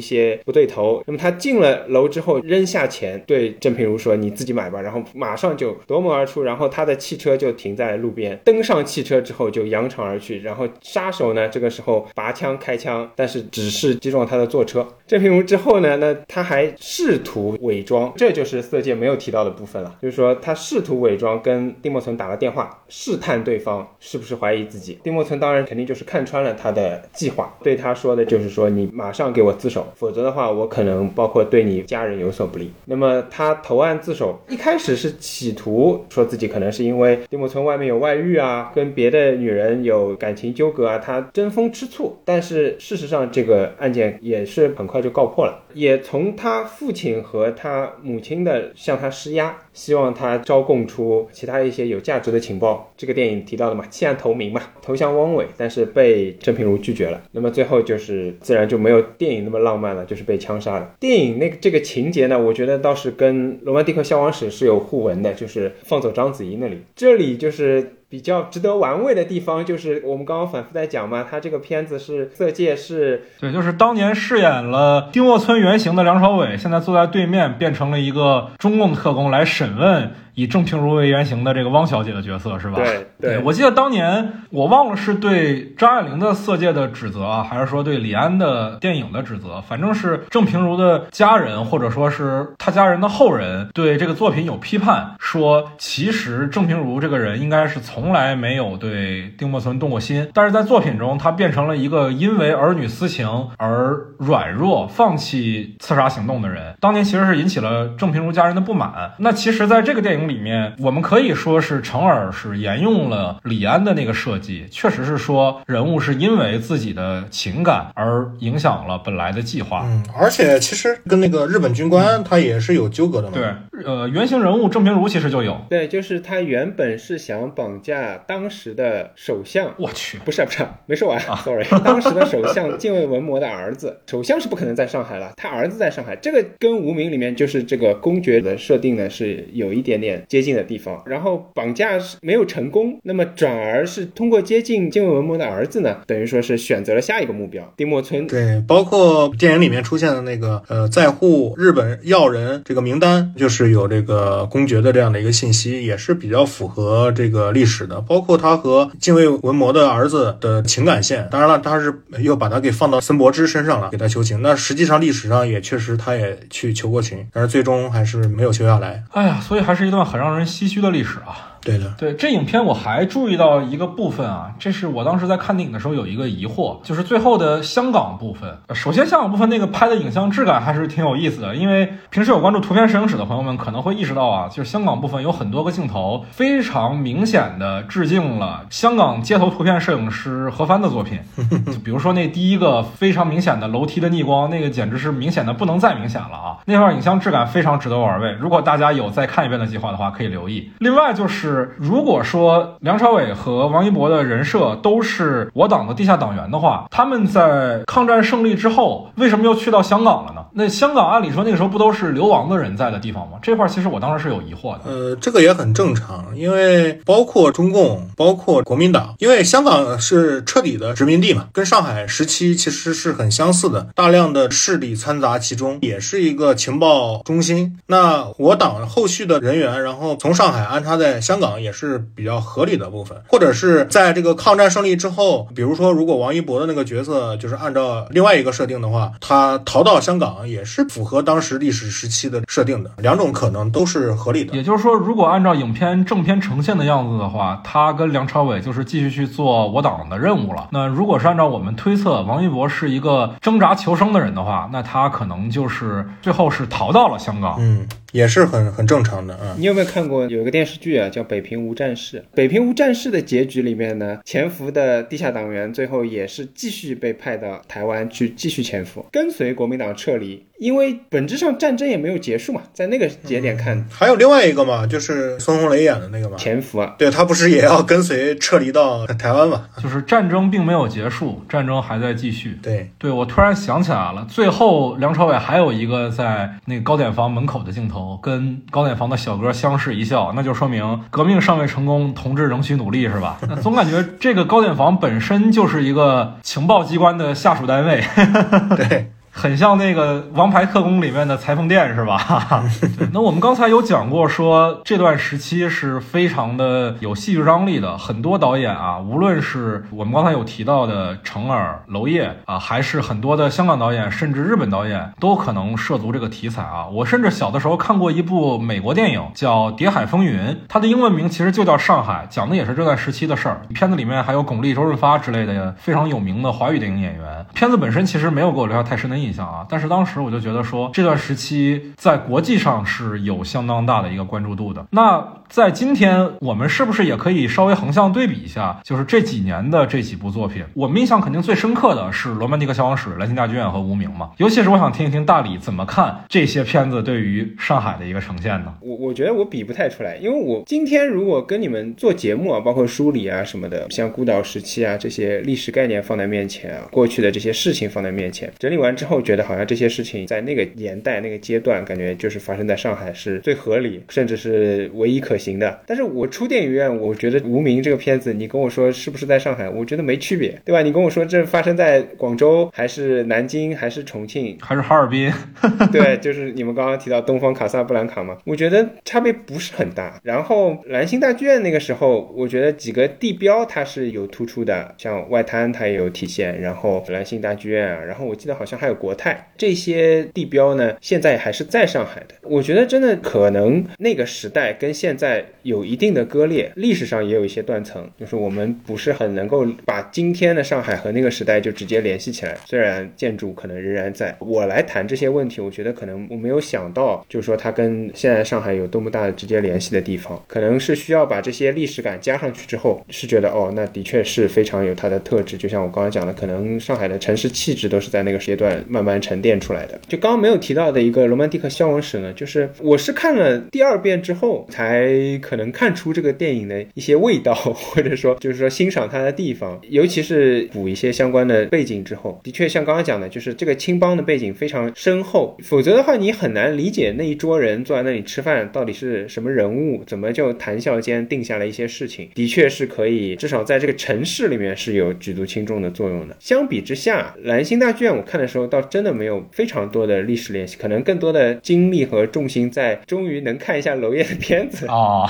些不对头。那么他进了楼之后，扔下钱对。郑平如说：“你自己买吧。”然后马上就夺门而出，然后他的汽车就停在路边，登上汽车之后就扬长而去。然后杀手呢，这个时候拔枪枪开枪，但是只是击中他的坐车。郑平如之后呢，那他还试图伪装，这就是色戒没有提到的部分了。就是说他试图伪装，跟丁默存打了电话，试探对方是不是怀疑自己。丁默存当然肯定就是看穿了他的计划，对他说的就是说：“你马上给我自首，否则的话，我可能包括对你家人有所不利。”那么他。投案自首，一开始是企图说自己可能是因为丁默村外面有外遇啊，跟别的女人有感情纠葛啊，他争风吃醋。但是事实上，这个案件也是很快就告破了，也从他父亲和他母亲的向他施压。希望他招供出其他一些有价值的情报。这个电影提到的嘛，弃暗投明嘛，投降汪伪，但是被郑平如拒绝了。那么最后就是自然就没有电影那么浪漫了，就是被枪杀了。电影那个这个情节呢，我觉得倒是跟《罗曼蒂克消亡史》是有互文的，就是放走章子怡那里。这里就是。比较值得玩味的地方，就是我们刚刚反复在讲嘛，他这个片子是色戒是，对，就是当年饰演了丁默村原型的梁朝伟，现在坐在对面变成了一个中共特工来审问。以郑平如为原型的这个汪小姐的角色是吧？对对，我记得当年我忘了是对张爱玲的色戒的指责啊，还是说对李安的电影的指责，反正是郑平如的家人或者说是他家人的后人对这个作品有批判，说其实郑平如这个人应该是从来没有对丁默村动过心，但是在作品中他变成了一个因为儿女私情而软弱放弃刺杀行动的人，当年其实是引起了郑平如家人的不满。那其实在这个电影。里面我们可以说是成尔是沿用了李安的那个设计，确实是说人物是因为自己的情感而影响了本来的计划。嗯，而且其实跟那个日本军官他也是有纠葛的嘛。对，呃，原型人物郑平如其实就有。对，就是他原本是想绑架当时的首相。我去，不是不是，没说完，sorry。当时的首相近卫文磨的儿子，首相是不可能在上海了，他儿子在上海。这个跟无名里面就是这个公爵的设定呢是有一点点。接近的地方，然后绑架是没有成功，那么转而是通过接近金卫文魔的儿子呢，等于说是选择了下一个目标丁默村。对，包括电影里面出现的那个呃在沪日本要人这个名单，就是有这个公爵的这样的一个信息，也是比较符合这个历史的。包括他和近卫文魔的儿子的情感线，当然了，他是又把他给放到森博之身上了，给他求情。那实际上历史上也确实他也去求过情，但是最终还是没有求下来。哎呀，所以还是一段。很让人唏嘘的历史啊。对的，对这影片我还注意到一个部分啊，这是我当时在看电影的时候有一个疑惑，就是最后的香港部分。首先，香港部分那个拍的影像质感还是挺有意思的，因为平时有关注图片摄影史的朋友们可能会意识到啊，就是香港部分有很多个镜头非常明显的致敬了香港街头图片摄影师何帆的作品，就比如说那第一个非常明显的楼梯的逆光，那个简直是明显的不能再明显了啊，那块影像质感非常值得玩味。如果大家有再看一遍的计划的话，可以留意。另外就是。如果说梁朝伟和王一博的人设都是我党的地下党员的话，他们在抗战胜利之后，为什么又去到香港了呢？那香港按理说那个时候不都是流亡的人在的地方吗？这块其实我当时是有疑惑的。呃，这个也很正常，因为包括中共，包括国民党，因为香港是彻底的殖民地嘛，跟上海时期其实是很相似的，大量的势力掺杂其中，也是一个情报中心。那我党后续的人员，然后从上海安插在香。港也是比较合理的部分，或者是在这个抗战胜利之后，比如说，如果王一博的那个角色就是按照另外一个设定的话，他逃到香港也是符合当时历史时期的设定的，两种可能都是合理的。也就是说，如果按照影片正片呈现的样子的话，他跟梁朝伟就是继续去做我党的任务了。那如果是按照我们推测，王一博是一个挣扎求生的人的话，那他可能就是最后是逃到了香港。嗯。也是很很正常的啊。你有没有看过有一个电视剧啊，叫《北平无战事》？《北平无战事》的结局里面呢，潜伏的地下党员最后也是继续被派到台湾去继续潜伏，跟随国民党撤离。因为本质上战争也没有结束嘛，在那个节点看，还有另外一个嘛，就是孙红雷演的那个嘛，潜伏啊，对他不是也要跟随撤离到台湾嘛？就是战争并没有结束，战争还在继续。对对，我突然想起来了，最后梁朝伟还有一个在那个糕点房门口的镜头，跟糕点房的小哥相视一笑，那就说明革命尚未成功，同志仍需努力，是吧？那总感觉这个糕点房本身就是一个情报机关的下属单位。对。很像那个《王牌特工》里面的裁缝店是吧？那我们刚才有讲过，说这段时期是非常的有戏剧张力的。很多导演啊，无论是我们刚才有提到的成尔、娄烨啊，还是很多的香港导演，甚至日本导演，都可能涉足这个题材啊。我甚至小的时候看过一部美国电影叫《谍海风云》，它的英文名其实就叫《上海》，讲的也是这段时期的事儿。片子里面还有巩俐、周润发之类的非常有名的华语电影演员。片子本身其实没有给我留下太深的印。印象啊，但是当时我就觉得说这段时期在国际上是有相当大的一个关注度的。那在今天，我们是不是也可以稍微横向对比一下？就是这几年的这几部作品，我们印象肯定最深刻的是《罗曼蒂克消亡史》《兰心大剧院》和《无名》嘛。尤其是我想听一听大理怎么看这些片子对于上海的一个呈现呢？我我觉得我比不太出来，因为我今天如果跟你们做节目啊，包括梳理啊什么的，像孤岛时期啊这些历史概念放在面前啊，过去的这些事情放在面前，整理完之后。觉得好像这些事情在那个年代、那个阶段，感觉就是发生在上海是最合理，甚至是唯一可行的。但是我出电影院，我觉得《无名》这个片子，你跟我说是不是在上海，我觉得没区别，对吧？你跟我说这发生在广州，还是南京，还是重庆，还是哈尔滨？对，就是你们刚刚提到东方卡萨布兰卡嘛，我觉得差别不是很大。然后兰心大剧院那个时候，我觉得几个地标它是有突出的，像外滩它也有体现，然后兰心大剧院啊，然后我记得好像还有国泰这些地标呢，现在还是在上海的。我觉得真的可能那个时代跟现在有一定的割裂，历史上也有一些断层，就是我们不是很能够把今天的上海和那个时代就直接联系起来。虽然建筑可能仍然在，我来谈这些问题，我觉得可能我没有想到，就是说它跟现在上海有多么大的直接联系的地方，可能是需要把这些历史感加上去之后，是觉得哦，那的确是非常有它的特质。就像我刚刚讲的，可能上海的城市气质都是在那个阶段慢慢沉淀出来的。就刚刚没有提到的一个罗曼蒂克消亡史呢，就是我是看了第二遍之后，才可能看出这个电影的一些味道，或者说就是说欣赏它的地方，尤其是补一些相关的背景之后，的确像刚刚讲的，就是这个青帮的背景非常深厚，否则的话你很难理解那一桌人坐在那里吃饭到底是什么人物，怎么就谈笑间定下了一些事情，的确是可以至少在这个城市里面是有举足轻重的作用的。相比之下，蓝星大剧院我看的时候倒真的没有非常多的历史联系，可能更多的精力和重心在终于能看一下娄烨的片子啊。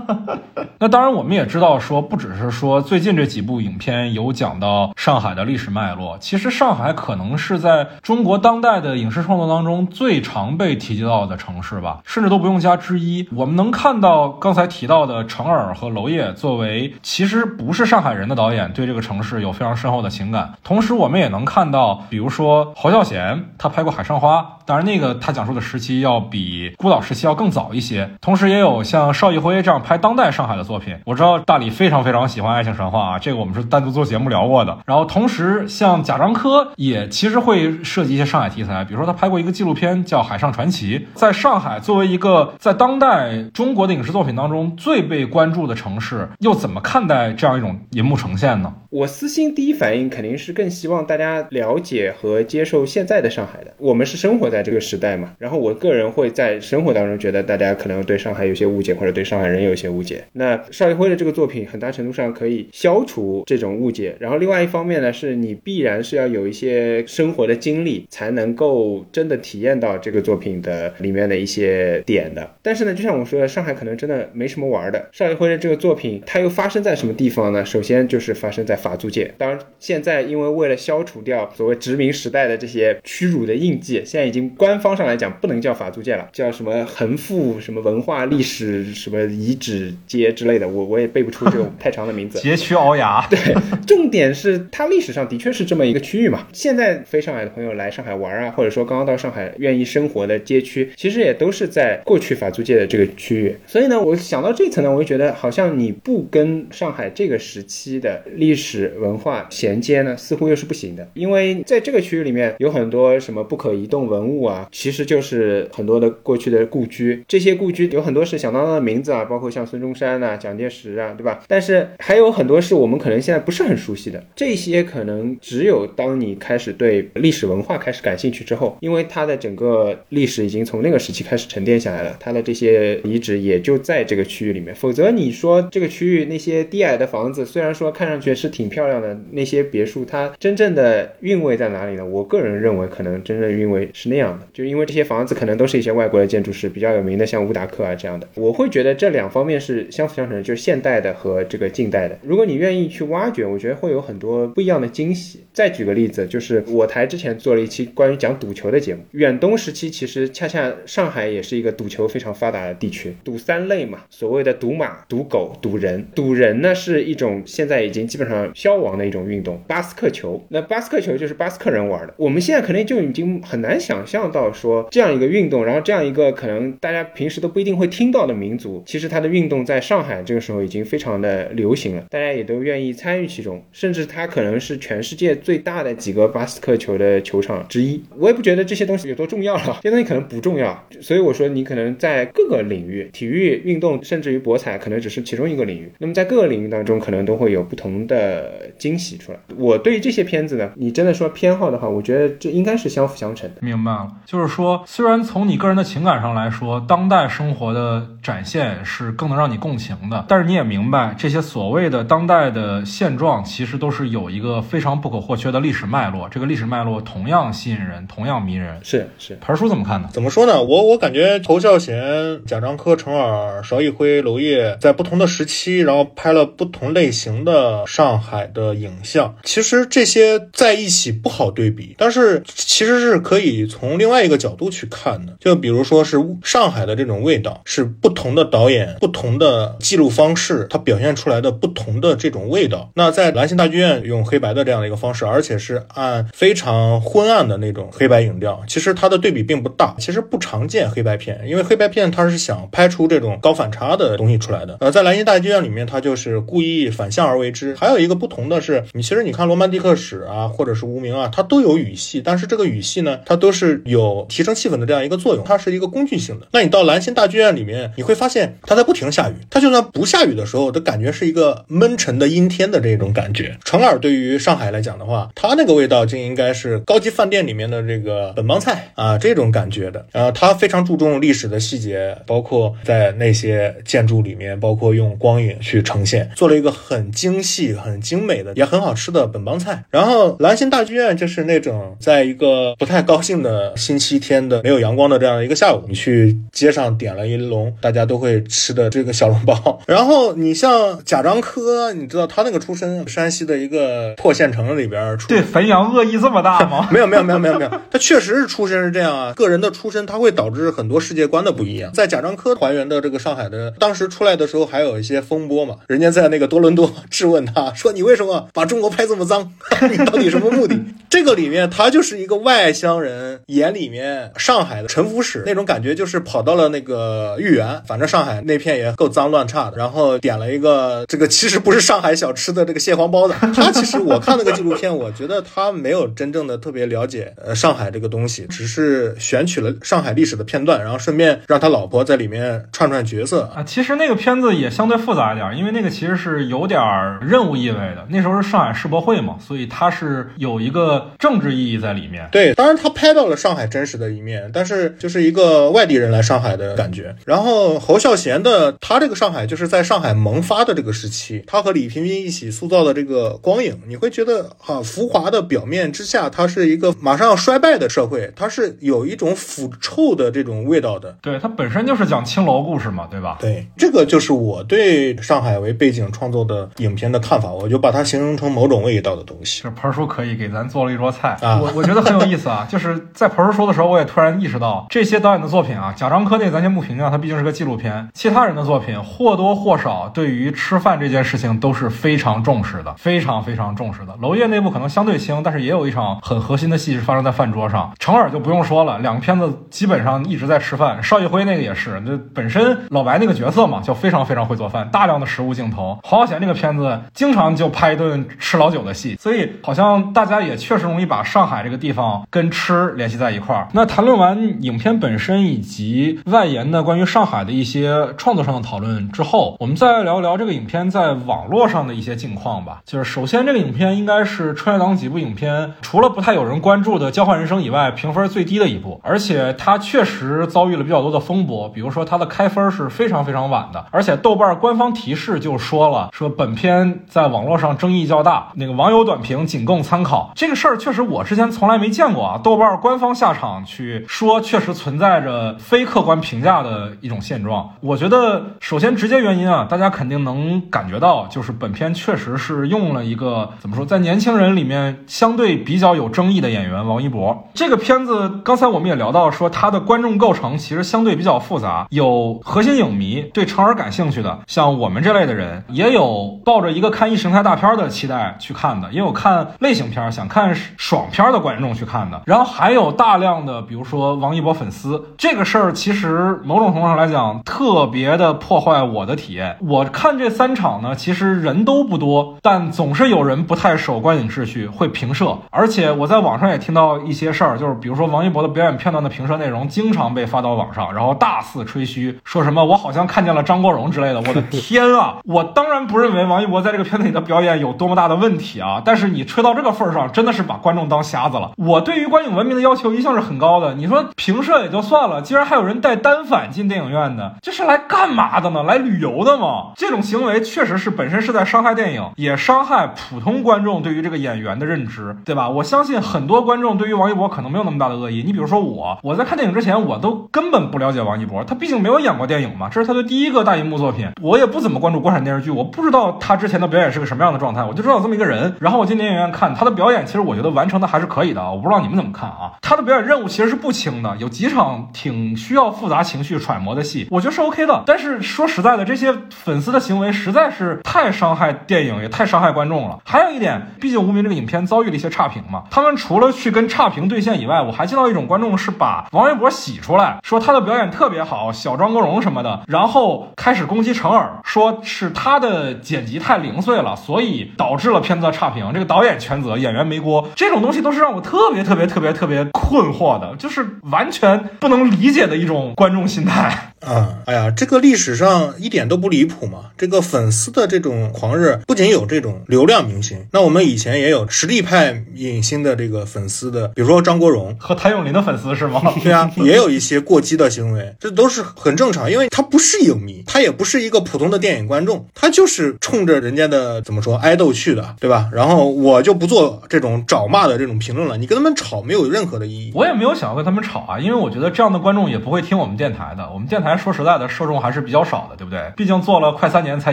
那当然，我们也知道说，不只是说最近这几部影片有讲到上海的历史脉络，其实上海可能是在中国当代的影视创作当中最常被提及到的城市吧，甚至都不用加之一。我们能看到刚才提到的程耳和娄烨作为其实不是上海人的导演，对这个城市有非常深厚的情感。同时，我们也能看到，比如说侯孝贤，他拍过《海上花》，当然那个他讲述的时期要比孤岛时期要更早一些。同时，也有像邵艺辉这样拍当代上海的作品。我知道大理非常非常喜欢《爱情神话》啊，这个我们是单独做节目聊过的。然后，同时像贾樟柯也其实会涉及一些上海题材，比如说他拍过一个纪录片叫《海上传奇》。在上海作为一个在当代中国的影视作品当中最被关注的城市，又怎么看待这样一种银幕呈现呢？我私心第一反应肯定是更希望大家了解和接受现在的上海的。我们是生活在这个时代嘛，然后我个人会在生活当中觉得大家可能对上海有些误解，或者对上海人有些误解。那邵艺辉的这个作品很大程度上可以消除这种误解。然后另外一方面呢，是你必然是要有一些生活的经历，才能够真的体验到这个作品的里面的一些点的。但是呢，就像我说的，上海可能真的没什么玩的。邵艺辉的这个作品，它又发生在什么地方呢？首先就是发生在法租界。当然，现在因为为了消除掉所谓殖民时代代的这些屈辱的印记，现在已经官方上来讲不能叫法租界了，叫什么横幅、什么文化历史、什么遗址街之类的。我我也背不出这种 太长的名字。街区鳌牙。对，重点是它历史上的确是这么一个区域嘛。现在非上海的朋友来上海玩啊，或者说刚刚到上海愿意生活的街区，其实也都是在过去法租界的这个区域。所以呢，我想到这层呢，我就觉得好像你不跟上海这个时期的历史文。文化衔接呢，似乎又是不行的，因为在这个区域里面有很多什么不可移动文物啊，其实就是很多的过去的故居。这些故居有很多是响当当的名字啊，包括像孙中山啊、蒋介石啊，对吧？但是还有很多是我们可能现在不是很熟悉的。这些可能只有当你开始对历史文化开始感兴趣之后，因为它的整个历史已经从那个时期开始沉淀下来了，它的这些遗址也就在这个区域里面。否则你说这个区域那些低矮的房子，虽然说看上去是挺漂亮的。那些别墅，它真正的韵味在哪里呢？我我个人认为，可能真正韵味是那样的，就因为这些房子可能都是一些外国的建筑师，比较有名的，像乌达克啊这样的。我会觉得这两方面是相辅相成，就是现代的和这个近代的。如果你愿意去挖掘，我觉得会有很多不一样的惊喜。再举个例子，就是我台之前做了一期关于讲赌球的节目。远东时期其实恰恰上海也是一个赌球非常发达的地区，赌三类嘛，所谓的赌马、赌狗、赌人。赌人呢是一种现在已经基本上消亡。的一种运动，巴斯克球。那巴斯克球就是巴斯克人玩我们现在可能就已经很难想象到说这样一个运动，然后这样一个可能大家平时都不一定会听到的民族，其实它的运动在上海这个时候已经非常的流行了，大家也都愿意参与其中，甚至它可能是全世界最大的几个巴斯克球的球场之一。我也不觉得这些东西有多重要了，这些东西可能不重要。所以我说，你可能在各个领域，体育运动甚至于博彩，可能只是其中一个领域。那么在各个领域当中，可能都会有不同的惊喜出来。我对于这些片子呢，你真的说偏好的话，我觉得这应该是相辅相成的。明白了，就是说，虽然从你个人的情感上来说，当代生活的展现是更能让你共情的，但是你也明白，这些所谓的当代的现状，其实都是有一个非常不可或缺的历史脉络。这个历史脉络同样吸引人，同样迷人。是是，盆叔怎么看呢？怎么说呢？我我感觉侯孝贤、贾樟柯、程耳、邵艺辉、娄烨在不同的时期，然后拍了不同类型的上海的影像。其实这些在一起不好对比，但是其实是可以从另外一个角度去看的。就比如说是上海的这种味道，是不同的导演、不同的记录方式，它表现出来的不同的这种味道。那在兰心大剧院用黑白的这样的一个方式，而且是按非常昏暗的那种黑白影调，其实它的对比并不大。其实不常见黑白片，因为黑白片它是想拍出这种高反差的东西出来的。呃，在兰心大剧院里面，它就是故意反向而为之。还有一个不同的是，你其实你看《罗曼蒂克史》啊，或者是《无名》啊，它都有语系，但是这个语系呢，它都是有提升气氛的这样一个作用，它是一个工具性的。那你到兰心大剧院里面，你会发现它在不停下雨，它就算不下雨的时候，都感觉是一个闷沉的阴天的这种感觉。程耳对于上海来讲的话，它那个味道就应该是高级饭店里面的这个本帮菜啊这种感觉的。呃，它非常注重历史的细节，包括在那些建筑里面，包括用光影去呈现，做了一个很精细、很精美的，也很好吃的本帮菜。然后兰心大剧院就是那种在一个不太高兴的星期天的没有阳光的这样一个下午，你去街上点了一笼大家都会吃的这个小笼包。然后你像贾樟柯，你知道他那个出身山西的一个破县城里边出，对汾阳恶意这么大吗？没有没有没有没有没有，他确实是出身是这样啊，个人的出身他会导致很多世界观的不一样。在贾樟柯还原的这个上海的当时出来的时候，还有一些风波嘛，人家在那个多伦多质问他说：“你为什么把中国拍这么脏？你到底什么目的？”这个里面他就是一个外乡人眼里面上海的沉浮史那种感觉，就是跑到了那个豫园，反正上海那片也够脏乱差的，然后点了一个这个其实不是上海小吃的这个蟹黄包子。他其实我看那个纪录片，我觉得他没有真正的特别了解呃上海这个东西，只是选取了上海历史的片段，然后顺便让他老婆在里面串串角色。啊，其实那个片子也相对复杂一点，因为那个其实是有点儿任务意味的。那时候是上海世博会嘛，所以它是有一个政治意义在里面。对，当然他拍到了上海真实的一面，但是就是一个外地人来上海的感觉。然后侯孝贤的他这个上海就是在上海萌发的这个时期，他和李平平一起塑造的这个光影，你会觉得哈、浮华的表面之下，它是一个马上要衰败的社会，它是有一种腐臭的这种味道的。对，它本身就是讲青楼故事嘛，对吧？对，这个就是我对上海为背景创作的影片的看法，我就把它形容成某种味道的东西。这盆儿叔可以给咱做了一桌菜，啊我我觉得很有意思啊。就是在盆儿叔说的时候，我也突然意识到，这些导演的作品啊，贾樟柯那咱先不评价，他毕竟是个纪录片，其他人的作品或多或少对于吃饭这件事情都是非常重视的，非常非常重视的。娄烨那部可能相对轻，但是也有一场很核心的戏是发生在饭桌上。程耳就不用说了，两个片子基本上一直在吃饭。邵艺辉那个也是，那本身老白那个角色嘛，就非常非常会做饭，大量的食物镜头。黄浩贤这个片子经常就拍一顿吃老酒的戏，所以好像大家也确实容易把上海这个地方跟吃联系在一块儿。那谈论完影片本身以及外延的关于上海的一些创作上的讨论之后，我们再来聊聊这个影片在网络上的一些近况吧。就是首先，这个影片应该是春节档几部影片除了不太有人关注的《交换人生》以外，评分最低的一部，而且它确实遭遇了比较多的风波，比如说它的开分是非常非常晚的，而且豆瓣官方提示就说了，说本片在网络上争议较大，那个网友短评仅供参考。这个事儿确实我之前从来没见过啊，豆瓣官方下场去说，确实存在着非客观评价的一种现现状。我觉得首先直接原因啊，大家肯定能感觉到，就是本片确实是用了一个怎么说，在年轻人里面相对比较有争议的演员王一博。这个片子刚才我们也聊到说，它的观众构成其实相对比较复杂，有核心影迷对成儿感兴趣的，像我们这类的人，也有抱着一个看意识形态大片的期待去看的，也有看类型片想看爽片的观众去看的，然后还有大量的比如说王一博粉丝，这个事儿其实某种程度上来讲。讲特别的破坏我的体验。我看这三场呢，其实人都不多，但总是有人不太守观影秩序，会评射。而且我在网上也听到一些事儿，就是比如说王一博的表演片段的评射内容经常被发到网上，然后大肆吹嘘，说什么我好像看见了张国荣之类的。我的天啊！我当然不认为王一博在这个片子里的表演有多么大的问题啊，但是你吹到这个份儿上，真的是把观众当瞎子了。我对于观影文明的要求一向是很高的。你说评射也就算了，竟然还有人带单反进电影院的，这是来干嘛的呢？来旅游的吗？这种行为确实是本身是在伤害电影，也伤害普通观众对于这个演员的认知，对吧？我相信很多观众对于王一博可能没有那么大的恶意。你比如说我，我在看电影之前，我都根本不了解王一博，他毕竟没有演过电影嘛，这是他的第一个大荧幕作品。我也不怎么关注国产电视剧，我不知道他之前的表演是个什么样的状态，我就知道这么一个人。然后我进电影院看他的表演，其实我觉得完成的还是可以的啊。我不知道你们怎么看啊？他的表演任务其实是不轻的，有几场挺需要复杂情绪揣摩的戏，我觉得是 OK 的。但是说实在的，这些粉丝的行为实在是太伤害电影，也太伤害观众了。还有一点，毕竟《无名》这个影片遭遇了一些差评嘛，他们除了去跟差评对线以外，我还见到一种观众是把王一博洗出来，说他的表演特别好，小张国荣什么的，然后开始攻击陈耳，说是他的剪辑太零碎了，所以导致了片子的差评。这个导演全责，演员没锅。这种东西都是让我特别特别特别特别困惑的，就是完全不能理解的一种观众心态。啊，哎呀，这个历史上一点都不离谱嘛！这个粉丝的这种狂热，不仅有这种流量明星，那我们以前也有实力派影星的这个粉丝的，比如说张国荣和谭咏麟的粉丝是吗？对啊，也有一些过激的行为，这都是很正常，因为他不是影迷，他也不是一个普通的电影观众，他就是冲着人家的怎么说爱豆去的，对吧？然后我就不做这种找骂的这种评论了，你跟他们吵没有任何的意义。我也没有想要跟他们吵啊，因为我觉得这样的观众也不会听我们电台的，我们电台。说实在的，受众还是比较少的，对不对？毕竟做了快三年才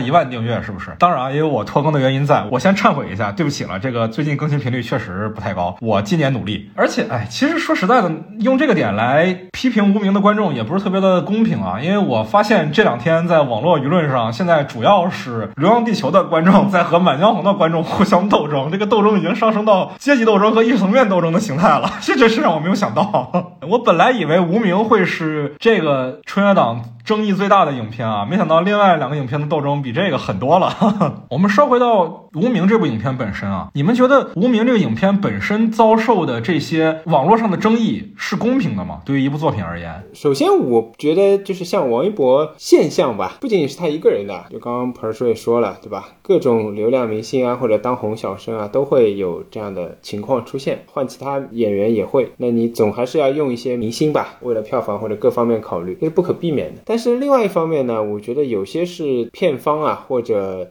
一万订阅，是不是？当然啊也有我拖更的原因，在我先忏悔一下，对不起了。这个最近更新频率确实不太高，我今年努力。而且，哎，其实说实在的，用这个点来批评无名的观众也不是特别的公平啊。因为我发现这两天在网络舆论上，现在主要是《流浪地球》的观众在和《满江红》的观众互相斗争，这个斗争已经上升到阶级斗争和异层面斗争的形态了。这真是让我没有想到。我本来以为无名会是这个春节档。争议最大的影片啊，没想到另外两个影片的斗争比这个狠多了。我们说回到《无名》这部影片本身啊，你们觉得《无名》这个影片本身遭受的这些网络上的争议是公平的吗？对于一部作品而言，首先我觉得就是像王一博现象吧，不仅仅是他一个人的，就刚刚彭叔也说了，对吧？各种流量明星啊，或者当红小生啊，都会有这样的情况出现，换其他演员也会。那你总还是要用一些明星吧，为了票房或者各方面考虑，这是不可避免但是另外一方面呢，我觉得有些是片方啊，或者。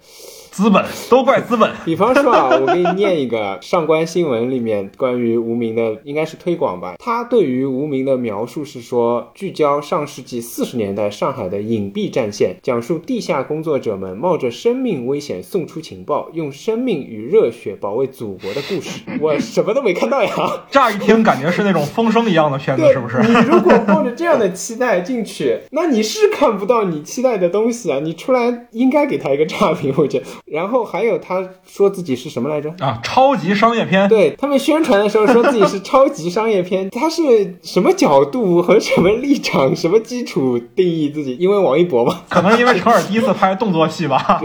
资本都怪资本。比方说啊，我给你念一个上官新闻里面关于无名的，应该是推广吧。他对于无名的描述是说，聚焦上世纪四十年代上海的隐蔽战线，讲述地下工作者们冒着生命危险送出情报，用生命与热血保卫祖国的故事。我什么都没看到呀，乍一听感觉是那种风声一样的片子，是不是？你如果抱着这样的期待进去，那你是看不到你期待的东西啊！你出来应该给他一个差评，我觉得。然后还有他说自己是什么来着啊？超级商业片。对他们宣传的时候说自己是超级商业片，他是什么角度和什么立场、什么基础定义自己？因为王一博嘛，可能因为陈尔第一次拍动作戏吧。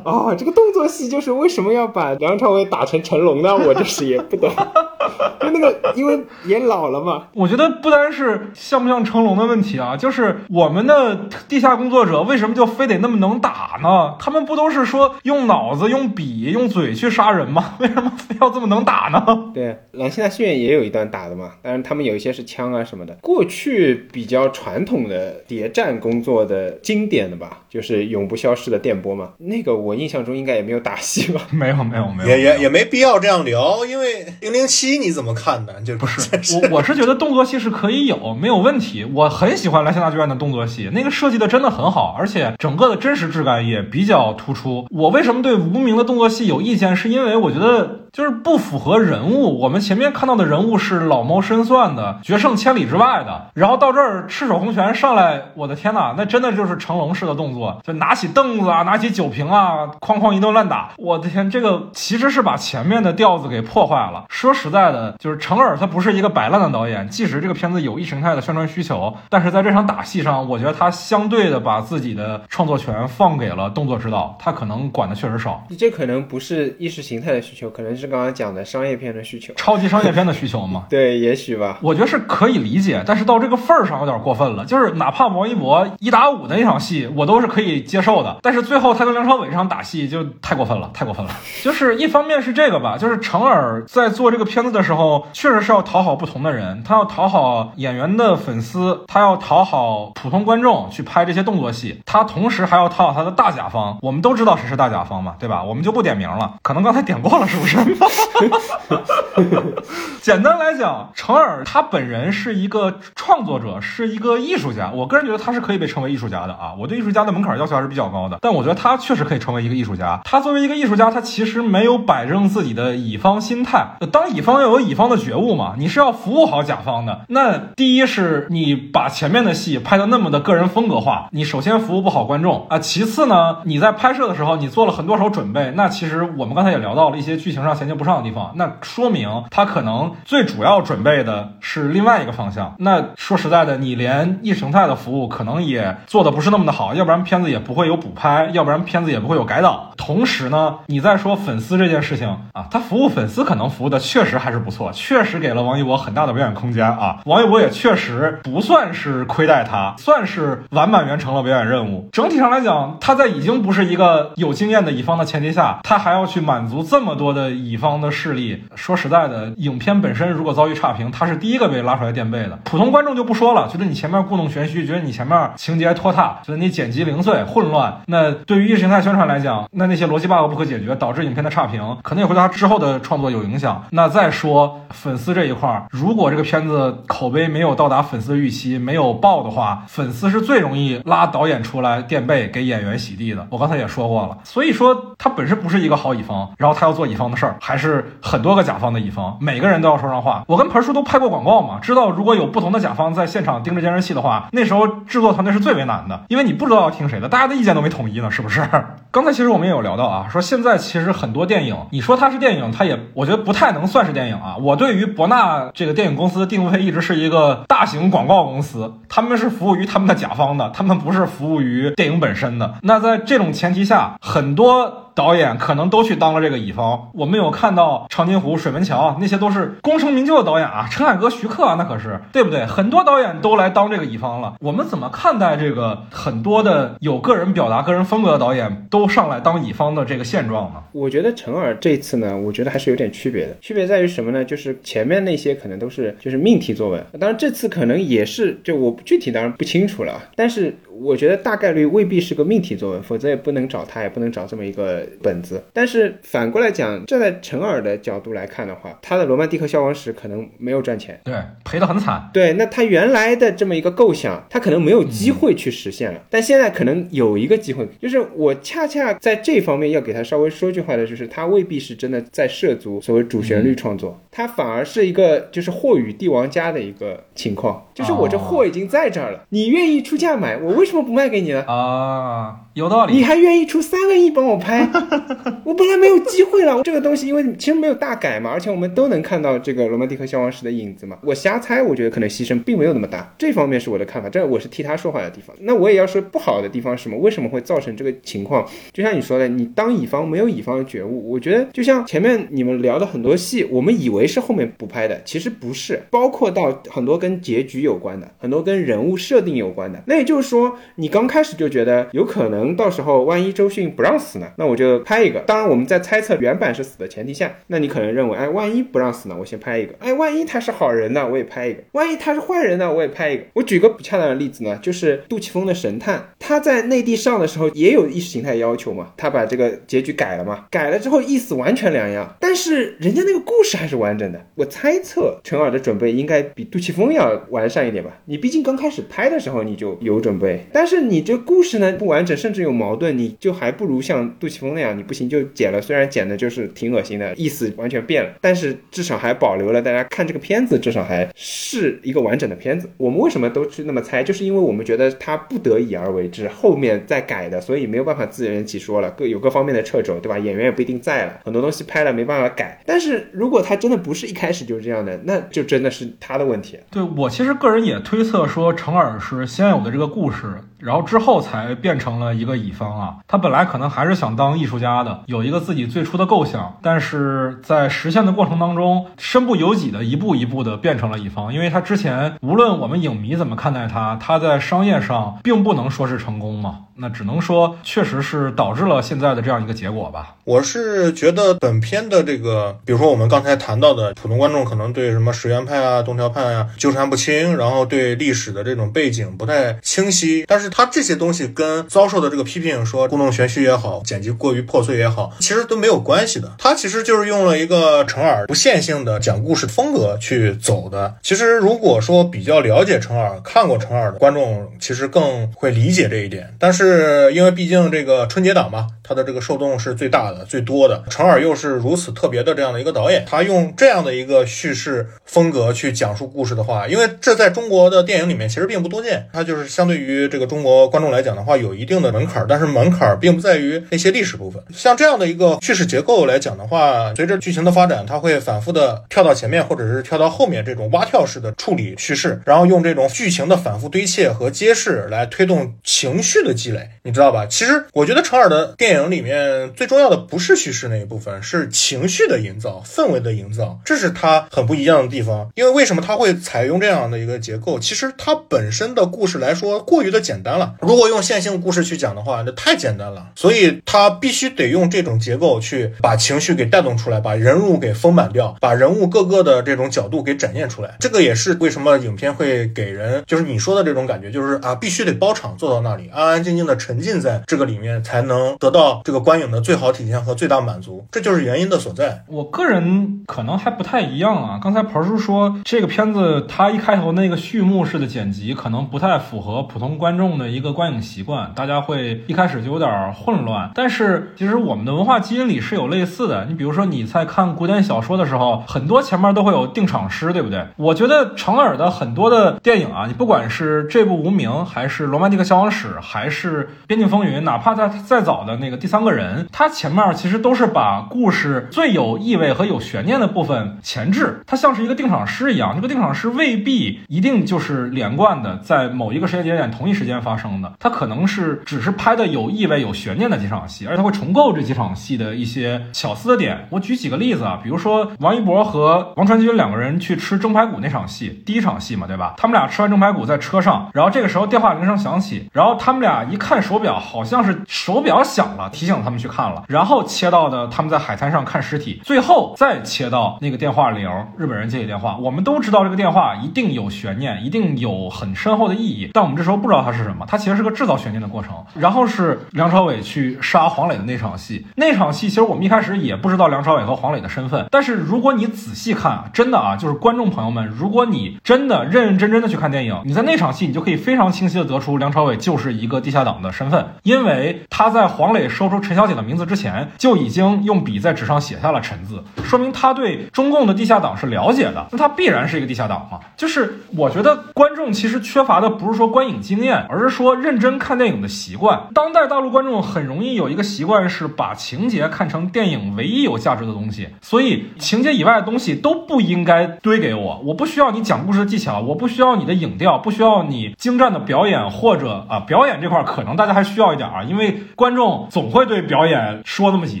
哦，这个动作戏就是为什么要把梁朝伟打成成龙呢？我就是也不懂。就那个，因为也老了嘛。我觉得不单是像不像成龙的问题啊，就是我们的地下工作者为什么就非得那么能打呢？他们不都是说用。脑子用笔用嘴去杀人吗？为什么非要这么能打呢？对，兰西大戏院也有一段打的嘛，但是他们有一些是枪啊什么的。过去比较传统的谍战工作的经典的吧，就是永不消失的电波嘛。那个我印象中应该也没有打戏吧？没有没有没有，也也也没必要这样聊，因为零零七你怎么看呢？就不是我我是觉得动作戏是可以有没有问题，我很喜欢蓝星大剧院的动作戏，那个设计的真的很好，而且整个的真实质感也比较突出。我为什么？对无名的动作戏有意见，是因为我觉得就是不符合人物。我们前面看到的人物是老谋深算的，决胜千里之外的，然后到这儿赤手空拳上来，我的天哪，那真的就是成龙式的动作，就拿起凳子啊，拿起酒瓶啊，哐哐一顿乱打。我的天，这个其实是把前面的调子给破坏了。说实在的，就是成尔他不是一个摆烂的导演，即使这个片子有意识形态的宣传需求，但是在这场打戏上，我觉得他相对的把自己的创作权放给了动作指导，他可能管的确实少，这可能不是意识形态的需求，可能是刚刚讲的商业片的需求。超级商业片的需求嘛。对，也许吧。我觉得是可以理解，但是到这个份儿上有点过分了。就是哪怕王一博一打五的那场戏，我都是可以接受的，但是最后他跟梁朝伟这场打戏就太过分了，太过分了。就是一方面是这个吧，就是成尔在做这个片子的时候，确实是要讨好不同的人，他要讨好演员的粉丝，他要讨好普通观众去拍这些动作戏，他同时还要讨好他的大甲方。我们都知道谁是大甲方嘛，对吧？我们就不点名了，可能刚才点过了，是不是？简单来讲，成尔他本人是一个创作者，是一个艺术家。我个人觉得他是可以被称为艺术家的啊。我对艺术家的门槛要求还是比较高的，但我觉得他确实可以成为一个艺术家。他作为一个艺术家，他其实没有摆正自己的乙方心态。当乙方要有乙方的觉悟嘛，你是要服务好甲方的。那第一是你把前面的戏拍的那么的个人风格化，你首先服务不好观众啊。其次呢，你在拍摄的时候你做了很多手准备，那其实我们刚才也聊到了一些剧情上衔接不上的地方，那说明他可能最主要准备的是另外一个方向。那说实在的，你连意识形态的服务可能也做的不是那么的好，要不然片子也不会有补拍，要不然片子也不会有改档。同时呢，你再说粉丝这件事情啊，他服务粉丝可能服务的确实还是不错，确实给了王一博很大的表演空间啊。王一博也确实不算是亏待他，算是完满完成了表演任务。整体上来讲，他在已经不是一个有经验的乙方的前提下，他还要去满足这么多的乙乙方的势力。说实在的，影片本身如果遭遇差评，他是第一个被拉出来垫背的。普通观众就不说了，觉得你前面故弄玄虚，觉得你前面情节拖沓，觉得你剪辑零碎混乱。那对于意识形态宣传来讲，那那些逻辑 bug 不可解决，导致影片的差评，可能也会对他之后的创作有影响。那再说粉丝这一块，如果这个片子口碑没有到达粉丝的预期，没有爆的话，粉丝是最容易拉导演出来垫背，给演员洗地的。我刚才也说过了，所以说他本身不是一个好乙方，然后他要做乙方的事儿，还是很多个甲方的乙方，每个人都要说上话。我跟盆叔都拍过广告嘛，知道如果有不同的甲方在现场盯着监视器的话，那时候制作团队是最为难的，因为你不知道要听谁的，大家的意见都没统一呢，是不是？刚才其实我们也有聊到啊，说现在其实很多电影，你说它是电影，它也我觉得不太能算是电影啊。我对于博纳这个电影公司的定位一直是一个大型广告公司，他们是服务于他们的甲方的，他们不是服务于电影本身的。那在这种前提下，很多。导演可能都去当了这个乙方，我们有看到长津湖、水门桥，那些都是功成名就的导演啊，陈凯歌、徐克啊，那可是对不对？很多导演都来当这个乙方了。我们怎么看待这个很多的有个人表达、个人风格的导演都上来当乙方的这个现状呢？我觉得陈耳这次呢，我觉得还是有点区别的。区别在于什么呢？就是前面那些可能都是就是命题作文，当然这次可能也是，就我具体当然不清楚了，但是。我觉得大概率未必是个命题作文，否则也不能找他，也不能找这么一个本子。但是反过来讲，站在陈耳的角度来看的话，他的《罗曼蒂克消亡史》可能没有赚钱，对，赔得很惨。对，那他原来的这么一个构想，他可能没有机会去实现了。但现在可能有一个机会，就是我恰恰在这方面要给他稍微说句话的，就是他未必是真的在涉足所谓主旋律创作，他反而是一个就是货与帝王家的一个情况，就是我这货已经在这儿了，你愿意出价买，我为什么怎么不卖给你了啊？有道理。你还愿意出三个亿帮我拍？我本来没有机会了。这个东西因为其实没有大改嘛，而且我们都能看到这个罗曼蒂克消亡史的影子嘛。我瞎猜，我觉得可能牺牲并没有那么大。这方面是我的看法，这我是替他说话的地方。那我也要说不好的地方是什么？为什么会造成这个情况？就像你说的，你当乙方没有乙方的觉悟。我觉得就像前面你们聊的很多戏，我们以为是后面补拍的，其实不是。包括到很多跟结局有关的，很多跟人物设定有关的。那也就是说，你刚开始就觉得有可能能到时候万一周迅不让死呢？那我就拍一个。当然我们在猜测原版是死的前提下，那你可能认为，哎，万一不让死呢？我先拍一个。哎，万一他是好人呢？我也拍一个。万一他是坏人呢？我也拍一个。我举个不恰当的例子呢，就是杜琪峰的《神探》，他在内地上的时候也有意识形态要求嘛，他把这个结局改了嘛，改了之后意思完全两样，但是人家那个故事还是完整的。我猜测陈耳的准备应该比杜琪峰要完善一点吧？你毕竟刚开始拍的时候你就有准备，但是你这故事呢不完整，甚甚至有矛盾，你就还不如像杜琪峰那样，你不行就剪了，虽然剪的就是挺恶心的，意思完全变了，但是至少还保留了大家看这个片子，至少还是一个完整的片子。我们为什么都去那么猜？就是因为我们觉得他不得已而为之，后面再改的，所以没有办法自圆其说了，各有各方面的掣肘，对吧？演员也不一定在了，很多东西拍了没办法改。但是如果他真的不是一开始就是这样的，那就真的是他的问题。对我其实个人也推测说，成尔是先有的这个故事，然后之后才变成了一个乙方啊。他本来可能还是想当艺术家的，有一个自己最初的构想，但是在实现的过程当中，身不由己的一步一步的变成了乙方。因为他之前无论我们影迷怎么看待他，他在商业上并不能说是成功嘛。那只能说，确实是导致了现在的这样一个结果吧。我是觉得本片的这个，比如说我们刚才谈到的，普通观众可能对什么石原派啊、东条派啊纠缠不清，然后对历史的这种背景不太清晰。但是他这些东西跟遭受的这个批评，说故弄玄虚也好，剪辑过于破碎也好，其实都没有关系的。他其实就是用了一个成尔不线性的讲故事风格去走的。其实如果说比较了解成尔、看过成尔的观众，其实更会理解这一点。但是。是因为毕竟这个春节档嘛，它的这个受众是最大的、最多的。成尔又是如此特别的这样的一个导演，他用这样的一个叙事风格去讲述故事的话，因为这在中国的电影里面其实并不多见。它就是相对于这个中国观众来讲的话，有一定的门槛，但是门槛并不在于那些历史部分。像这样的一个叙事结构来讲的话，随着剧情的发展，它会反复的跳到前面或者是跳到后面这种蛙跳式的处理叙事，然后用这种剧情的反复堆砌和揭示来推动情绪的积累。你知道吧？其实我觉得成尔的电影里面最重要的不是叙事那一部分，是情绪的营造、氛围的营造，这是他很不一样的地方。因为为什么他会采用这样的一个结构？其实他本身的故事来说过于的简单了。如果用线性故事去讲的话，那太简单了。所以他必须得用这种结构去把情绪给带动出来，把人物给丰满掉，把人物各个的这种角度给展现出来。这个也是为什么影片会给人就是你说的这种感觉，就是啊，必须得包场做到那里，安安静静。的沉浸在这个里面，才能得到这个观影的最好体现和最大满足，这就是原因的所在。我个人可能还不太一样啊。刚才彭叔说这个片子，它一开头那个序幕式的剪辑，可能不太符合普通观众的一个观影习惯，大家会一开始就有点混乱。但是其实我们的文化基因里是有类似的。你比如说你在看古典小说的时候，很多前面都会有定场诗，对不对？我觉得成尔的很多的电影啊，你不管是这部《无名》，还是《罗曼蒂克消亡史》，还是《边境风云》，哪怕在再早的那第三个人，他前面其实都是把故事最有意味和有悬念的部分前置，它像是一个定场诗一样。这个定场诗未必一定就是连贯的，在某一个时间节点同一时间发生的，它可能是只是拍的有意味、有悬念的几场戏，而且他会重构这几场戏的一些巧思的点。我举几个例子啊，比如说王一博和王传君两个人去吃蒸排骨那场戏，第一场戏嘛，对吧？他们俩吃完蒸排骨在车上，然后这个时候电话铃声响起，然后他们俩一。看手表，好像是手表响了，啊提醒他们去看了。然后切到的他们在海滩上看尸体，最后再切到那个电话铃，日本人接起电话。我们都知道这个电话一定有悬念，一定有很深厚的意义，但我们这时候不知道它是什么。它其实是个制造悬念的过程。然后是梁朝伟去杀黄磊的那场戏，那场戏其实我们一开始也不知道梁朝伟和黄磊的身份。但是如果你仔细看，真的啊，就是观众朋友们，如果你真的认认真真的去看电影，你在那场戏你就可以非常清晰的得出梁朝伟就是一个地下党。的身份，因为他在黄磊说出陈小姐的名字之前，就已经用笔在纸上写下了“陈”字，说明他对中共的地下党是了解的。那他必然是一个地下党嘛？就是我觉得观众其实缺乏的不是说观影经验，而是说认真看电影的习惯。当代大陆观众很容易有一个习惯，是把情节看成电影唯一有价值的东西，所以情节以外的东西都不应该堆给我。我不需要你讲故事的技巧，我不需要你的影调，不需要你精湛的表演，或者啊，表演这块可能。大家还需要一点啊，因为观众总总会对表演说那么几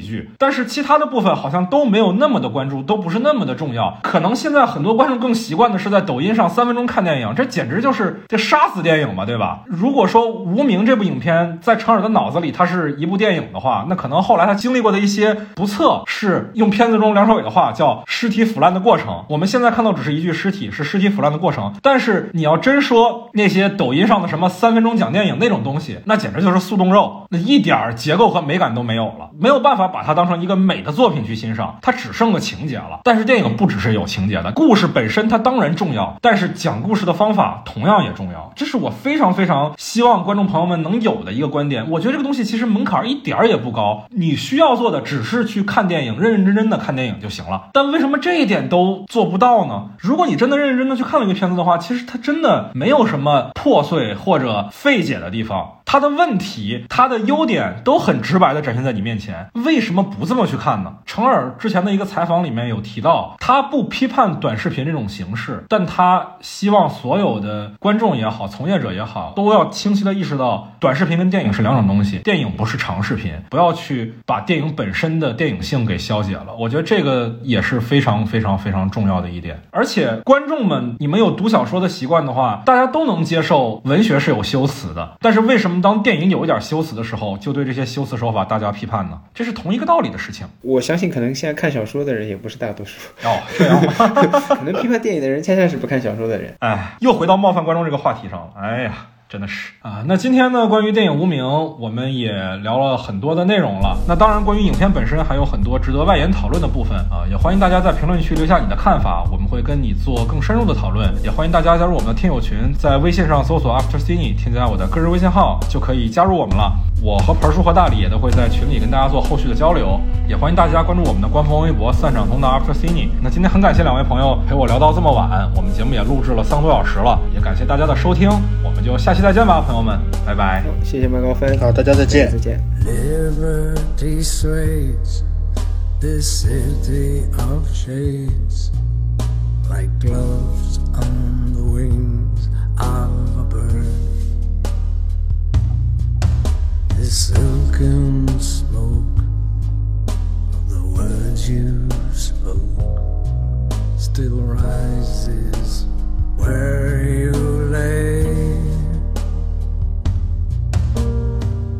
句，但是其他的部分好像都没有那么的关注，都不是那么的重要。可能现在很多观众更习惯的是在抖音上三分钟看电影，这简直就是这杀死电影嘛，对吧？如果说《无名》这部影片在成尔的脑子里它是一部电影的话，那可能后来他经历过的一些不测，是用片子中梁朝伟的话叫“尸体腐烂的过程”。我们现在看到只是一具尸体，是尸体腐烂的过程。但是你要真说那些抖音上的什么三分钟讲电影那种东西，那。简直就是速冻肉，那一点结构何美感都没有了，没有办法把它当成一个美的作品去欣赏，它只剩个情节了。但是电影不只是有情节的，故事本身它当然重要，但是讲故事的方法同样也重要。这是我非常非常希望观众朋友们能有的一个观点。我觉得这个东西其实门槛一点儿也不高，你需要做的只是去看电影，认认真真的看电影就行了。但为什么这一点都做不到呢？如果你真的认认真真的去看了一个片子的话，其实它真的没有什么破碎或者费解的地方。他的问题，他的优点都很直白的展现在你面前，为什么不这么去看呢？程耳之前的一个采访里面有提到，他不批判短视频这种形式，但他希望所有的观众也好，从业者也好，都要清晰的意识到，短视频跟电影是两种东西，电影不是长视频，不要去把电影本身的电影性给消解了。我觉得这个也是非常非常非常重要的一点。而且观众们，你们有读小说的习惯的话，大家都能接受文学是有修辞的，但是为什么？当电影有一点修辞的时候，就对这些修辞手法大加批判呢？这是同一个道理的事情。我相信，可能现在看小说的人也不是大多数。哦，这样，可能批判电影的人恰恰是不看小说的人。哎，又回到冒犯观众这个话题上了。哎呀。真的是啊，那今天呢，关于电影《无名》，我们也聊了很多的内容了。那当然，关于影片本身还有很多值得外延讨论的部分啊，也欢迎大家在评论区留下你的看法，我们会跟你做更深入的讨论。也欢迎大家加入我们的听友群，在微信上搜索 After Cine，添加我的个人微信号就可以加入我们了。我和盆叔和大理也都会在群里跟大家做后续的交流。也欢迎大家关注我们的官方微博“散场通道 After Cine”。那今天很感谢两位朋友陪我聊到这么晚，我们节目也录制了三个多小时了，也感谢大家的收听，我们就下期再见吧，朋友们。拜拜，谢谢麦高芬，好，大家再见，再见。Liberty sways this city of shades like gloves on the wings of a bird. The silken smoke of the words you spoke still rises where you lay.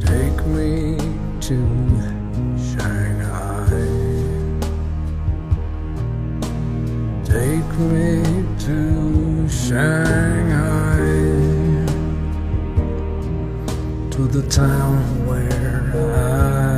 Take me to Shanghai. Take me to Shanghai. To the town where I